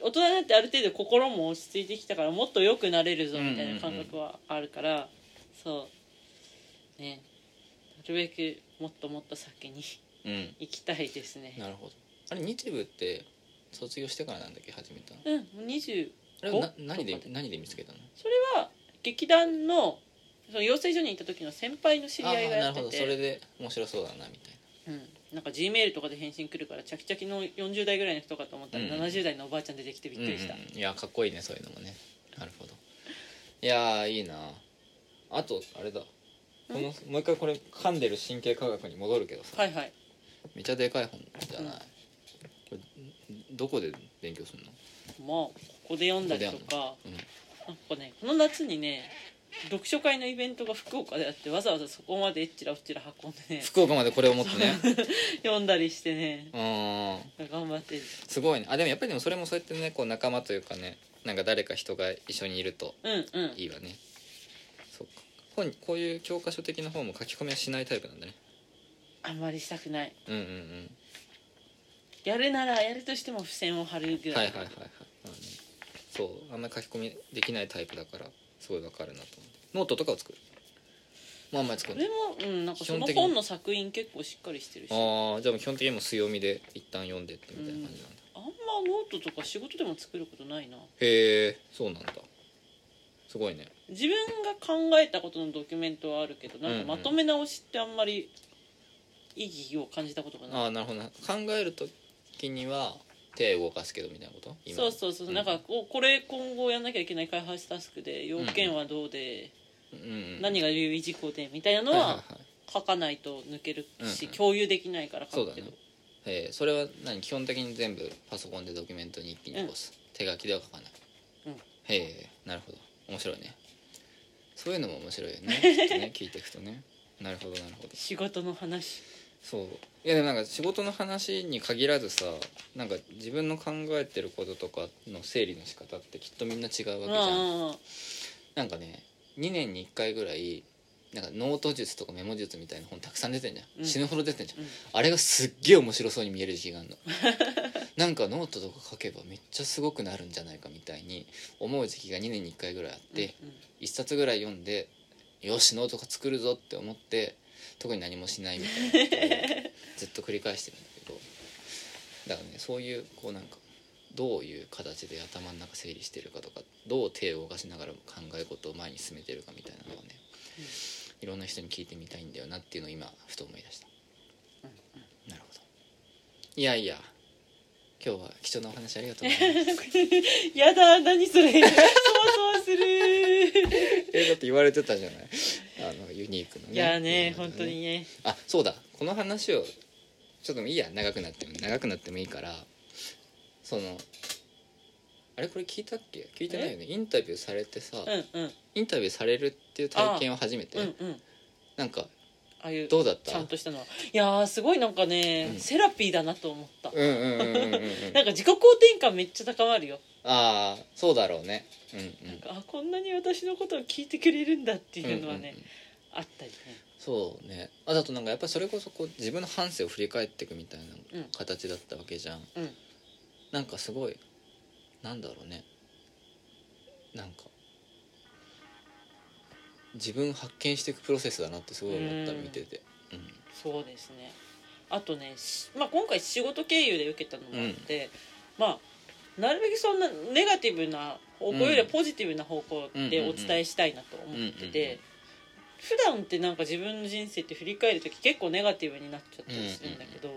B: 大人になってある程度心も落ち着いてきたからもっと良くなれるぞみたいな感覚はあるから、そうね。なるべくもっともっと先に
A: うん。
B: 行きたいですね。
A: なるほど。あれ日部って卒業してからなんだっけ？始めたの。
B: うんもう20
A: あれはな
B: とか
A: 何で。
B: で
A: 何で見つけたの？
B: それは劇団のその養成所に行った時の先輩の知り
A: ああ
B: 合いが
A: なるほど。
B: やってて
A: それで面白そうだなみたい
B: うん、なんか G メールとかで返信来るからチャキチャキの40代ぐらいの人かと思ったら
A: うん。
B: 70代のおばあちゃん出てきてびっ
A: な
B: くりした、
A: うんうんいやかっこいいねそういうのもね。なるほど。いやーいいなあとあれだこのもう一回これ噛んでる神経科学に戻るけどさ、
B: はいはい。
A: めちゃでかい本じゃない、これどこで勉強するの？
B: まあここで読んだりとか。
A: うん。
B: なんかねこの夏にね読書会のイベントが福岡であってわざわざそこまでえっちらうっちら運んでね
A: 福岡までこれを持ってね。
B: 読んだりしてね
A: うん。
B: 頑張って
A: すごいね。あでもやっぱりでもそれもそうやってねこう仲間というかねなんか誰か人が一緒にいると
B: うんうん。
A: いいわね。そっか本こういう教科書的な本も書き込みはしないタイプなんだね。
B: あんまりしたくない。
A: うんうんうん。
B: やるならやるとしても付箋を貼るぐらい、
A: はいはいはい。はい、まあね、そうあんまり書き込みできないタイプだからすごいわかるなと思って。ノートとかを作る？もうあんまり作
B: こ
A: る
B: れも、うん、なんかその
A: 基本。
B: の作品結構しっかりしてるし。
A: ああじゃあ基本的にもう強みで一旦読んでってみたいな感じなんだ、
B: あんまノートとか仕事でも作ることないな。
A: へえそうなんだ。すごいね
B: 自分が考えたことのドキュメントはあるけどなんかまとめ直しってあんまり意義を感じたことがない、
A: ああなるほど。な考える時には手を動かすけどみたいなこと？今
B: そうそうそう、
A: うん。
B: なんかこうこれ今後やんなきゃいけない開発タスクで要件はどうで、
A: うんうん。
B: 何が留意事項でみたいなのは書かないと抜けるし、
A: うんうん。
B: 共有できないから書くけど。
A: そうだね。えーそれは何？基本的に全部パソコンでドキュメントに一気に起こす、手書きでは書かない、
B: うん。
A: へえなるほど。面白いねそういうのも面白いよね。ね聞いていくとね。なるほどなるほど。
B: 仕事の話。
A: そう。いやでもなんか仕事の話に限らずさなんか自分の考えてることとかの整理の仕方ってきっとみんな違うわけじゃん。なんかね2年に1回ぐらいなんかノート術とかメモ術みたいな本たくさん出てんじゃん、
B: うん。
A: 死ぬほど出てんじゃん、
B: うん。
A: あれがすっげえ面白そうに見える時期があるの。なんかノートとか書けばめっちゃすごくなるんじゃないかみたいに思う時期が2年に1回ぐらいあって、
B: うん
A: 1冊ぐらい読んでよしノートが作るぞって思って特に何もしないみたいな ずっと繰り返してるんだけど。だからねそういうこうなんかどういう形で頭の中整理してるかとかどう手を動かしながら考え事を前に進めてるかみたいなのをね、いろんな人に聞いてみたいんだよなっていうのを今ふと思い出した、なるほど。いやいや今日は貴重なお話ありがとうございます。
B: やだ何それ。そわそわする。
A: えだって言われてたじゃない。あのユニークのね。
B: いやね
A: 今までの
B: 本当にね。
A: あそうだ。この話をちょっといいや。長くなっても長くなってもいいからそのあれこれ聞いたっけ？聞いてないよね。インタビューされてさ、
B: うんうん。
A: インタビューされるっていう体験は初めて、
B: うんうん。
A: なんか
B: ああいう
A: どうだった？
B: ちゃんとしたのは。いやーすごいなんかね、
A: うん。
B: セラピーだなと思った、なんか自己肯定感めっちゃ高まるよ。
A: ああそうだろうね。うんうん。
B: なんかあこんなに私のことを聞いてくれるんだっていうのはね、
A: んんん。
B: あったりね。
A: そうね。あだとなんかやっぱりそれこそこう自分の半生を振り返っていくみたい
B: うん。
A: な形だったわけじゃん、
B: うん。
A: なんかすごいなんだろうね。なんか自分発見していくプロセスだなってすごい思った
B: うん。
A: 見てて
B: そうですね。あとね、しまあ、今回仕事経由で受けたのもあって、まあなるべくそんなネガティブな方向よりはポジティブな方向でお伝えしたいなと思って
A: うんうんうんうん。
B: て普段ってなんか自分の人生って振り返る時結構ネガティブになっちゃったりするんだけど、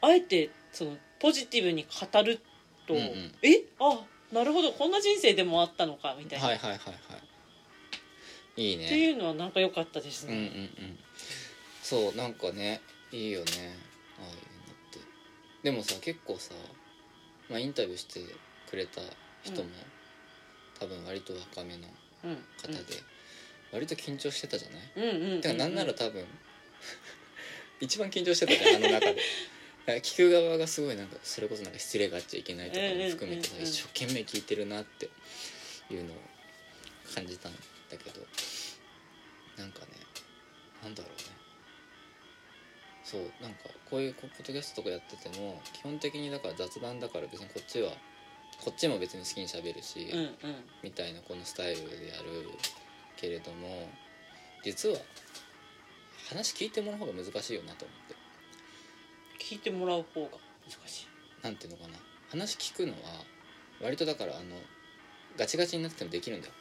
B: あえてそのポジティブに語ると、
A: うんうん。
B: え？あなるほど。こんな人生でもあったのかみたいな、
A: はいはいはいはい。いい
B: って
A: ね
B: いうのはなんか良かったです
A: うんうんうん。
B: ね。
A: そうなんかねいいよね。ああいうのって。でもさ結構さ、まあ、インタビューしてくれた人も、
B: うん。
A: 多分割と若めの
B: うん
A: 方で、割と緊張してたじゃない？
B: うんうんうんうん。
A: てかなんなら多分 一番緊張してたじゃんあの中で。聞く側がすごいなんかそれこそなんか失礼があっちゃいけないとかも含めて一生懸命聞いてるなっていうのを感じたんだけどなんかねなんだろうね。そうなんかこういうポッドキャストとかやってても基本的にだから雑談だから別にこっちはこっちも別に好きにしゃべるし、
B: うんうん。
A: みたいなこのスタイルでやるけれども実は話聞いてもらう方が難しいよなと思って
B: 聞いてもらう方が難しい。
A: なんていうのかな。話聞くのは割とだからあのガチガチになっててもできるんだよ。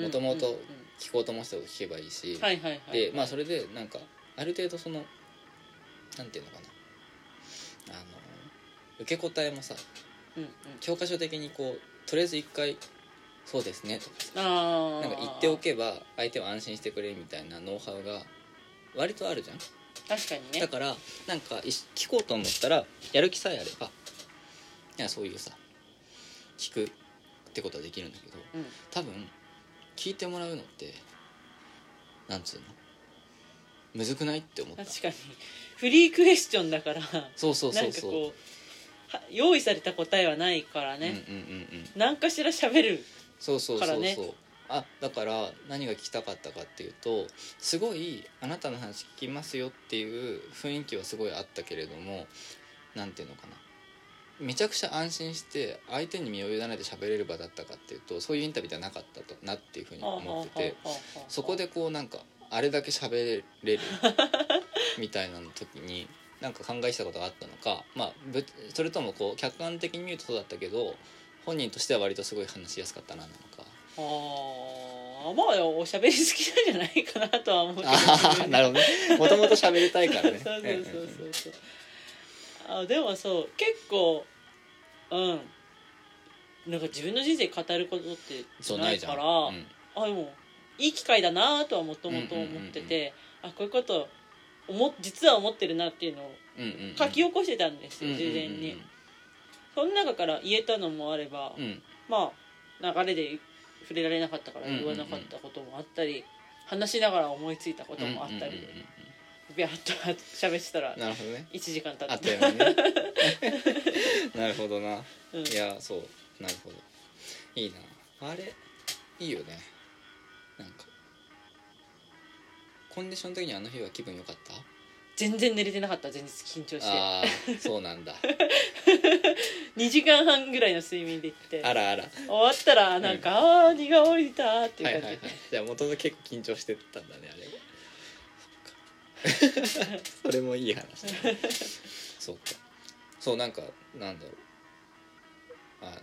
A: もともと聞こうと思ってたこと聞けばいいし、
B: はいはいはい。
A: でまあそれでなんかある程度そのなんていうのかな。あの受け答えもさ
B: うんうん。
A: 教科書的にこうとりあえず一回「そうですね」とかさなんか言っておけば相手は安心してくれるみたいなノウハウが割とあるじゃん
B: 確かにね。
A: だからなんかい聞こうと思ったらやる気さえあればいやそういうさ聞くってことはできるんだけど
B: うん。
A: 多分聞いてもらうのってなんつうのむずくないって思った。
B: 確かに。フリークエスチョンだから
A: そうそうそうそう。
B: こうは用意された答えはないからね、
A: うんうんうんうん。
B: 何かしら喋る
A: そうそうそうそう、
B: からね
A: あだから何が聞きたかったかっていうとすごいあなたの話聞きますよっていう雰囲気はすごいあったけれどもなんていうのかな。めちゃくちゃ安心して相手に身を委ねて喋れる場だったかっていうとそういうインタビューではなかったとなっていうふうに思っててそこでこうなんかあれだけ喋れる みたいなの時になんか考えしたことがあったのかまあぶそれともこう客観的に見るとそうだったけど本人としては割とすごい話しやすかったななのか
B: あーまあおしゃべり好きなんじゃないかなとは思うけど。
A: ああなるほどね。もともと喋りたいからね。
B: そうそうそうそうそう。あでもそう結構うん。なんか自分の人生語ることってな
A: ない
B: から、
A: うん。
B: あでもいい機会だなとはもともと思ってて、あこういうこと思実は思ってるなっていうのを書き起こしてたんですよ、事前に、その中から言えたのもあれば、
A: うん。
B: まあ流れで触れられなかったから
A: うんうんうん。
B: 言わなかったこともあったり、話しながら思いついたこともあったりで、
A: うんうんうん
B: ビャッと喋ってたら
A: うんなるほどね。
B: 1時間経っ
A: あってたよね。なるほどな。
B: うん。
A: いやそうなるほど。いいな。あれいいよね。なんかコンディション的にあの日は気分良かった？
B: 全然寝れてなかった前日緊張して。
A: ああそうなんだ。
B: 2時間半ぐらいの睡眠で行って。
A: あらあら。
B: 終わったらなんか、ああ荷が下りたっていう
A: はいはいはい。じゃあ元々結構緊張してたんだねあれ。それもいい話だそうか。そうなんかなんだろう。あの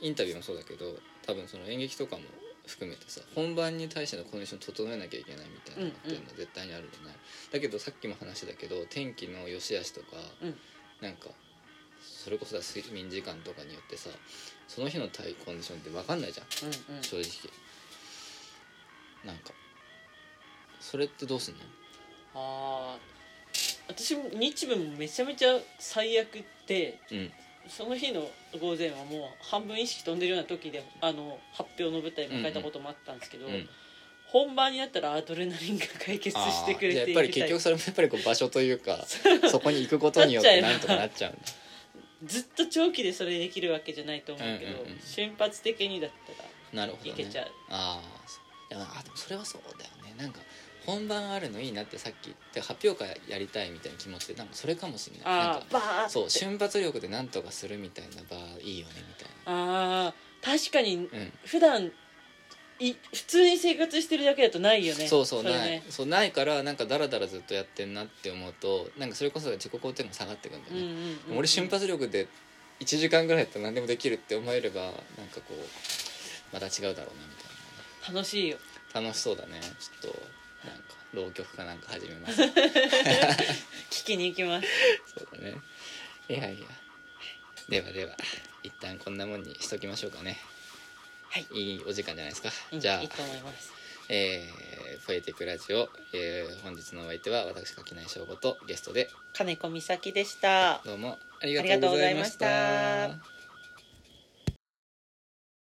A: インタビューもそうだけど多分その演劇とかも含めてさ本番に対してのコンディション整えなきゃいけないみたいなのっていうのは絶対にあるじゃない、だけどさっきも話だけど天気の良し悪しとか、
B: うん。
A: なんかそれこそ睡眠時間とかによってさその日の体コンディションって分かんないじゃん。
B: うんうん。
A: 正直。なんかそれってどうすんの？
B: ああ私も日舞もめちゃめちゃ最悪で
A: うん
B: その日の午前はもう半分意識飛んでるような時であの発表の舞台迎えたこともあったんですけど、
A: うん
B: 本番になったらアドレナリンが解決してくれて
A: やっぱり結局それもやっぱりこう場所というかそこに行くことによって な。んとかなっちゃうんだ。
B: ずっと長期でそれできるわけじゃないと思うけど、
A: うんうんうん。
B: 瞬発的にだったら
A: なるほど、ね、
B: いけちゃう。
A: あああでもそれはそうだよね。なんか本番あるのいいなってさっき言って発表会やりたいみたいな気持ちでなんかそれかもしれない。なん
B: あ
A: かそう瞬発力でなんとかするみたいな場いいよねみたい
B: あー確かに
A: なうん。
B: 普段い普通に生活してるだけだとないよね。
A: そうそう
B: れ
A: ない。
B: ね
A: そうないからなんかダラダラずっとやってんなって思うとなんかそれこそ自己肯定感下がってくんだよ
B: うん
A: ね、
B: うんうん
A: 俺瞬発力で1時間ぐらいやったら何でもできるって思えればなんかこうまた違うだろうなみたいな
B: 楽しいよ。
A: 楽しそうだね。ちょっと浪曲かなんか始めます。
B: 聞きに行きます。
A: そうだね。いやいや。ではでは一旦こんなもんにしときましょうかね。
B: はい。
A: いいお時間じゃないですか、
B: うん
A: じゃあ
B: いいと思います。
A: えー、ポエティックラジオ、えー本日のお相手は私垣内翔吾とゲストで
B: 金子美咲でした。
A: どうもありがとうございました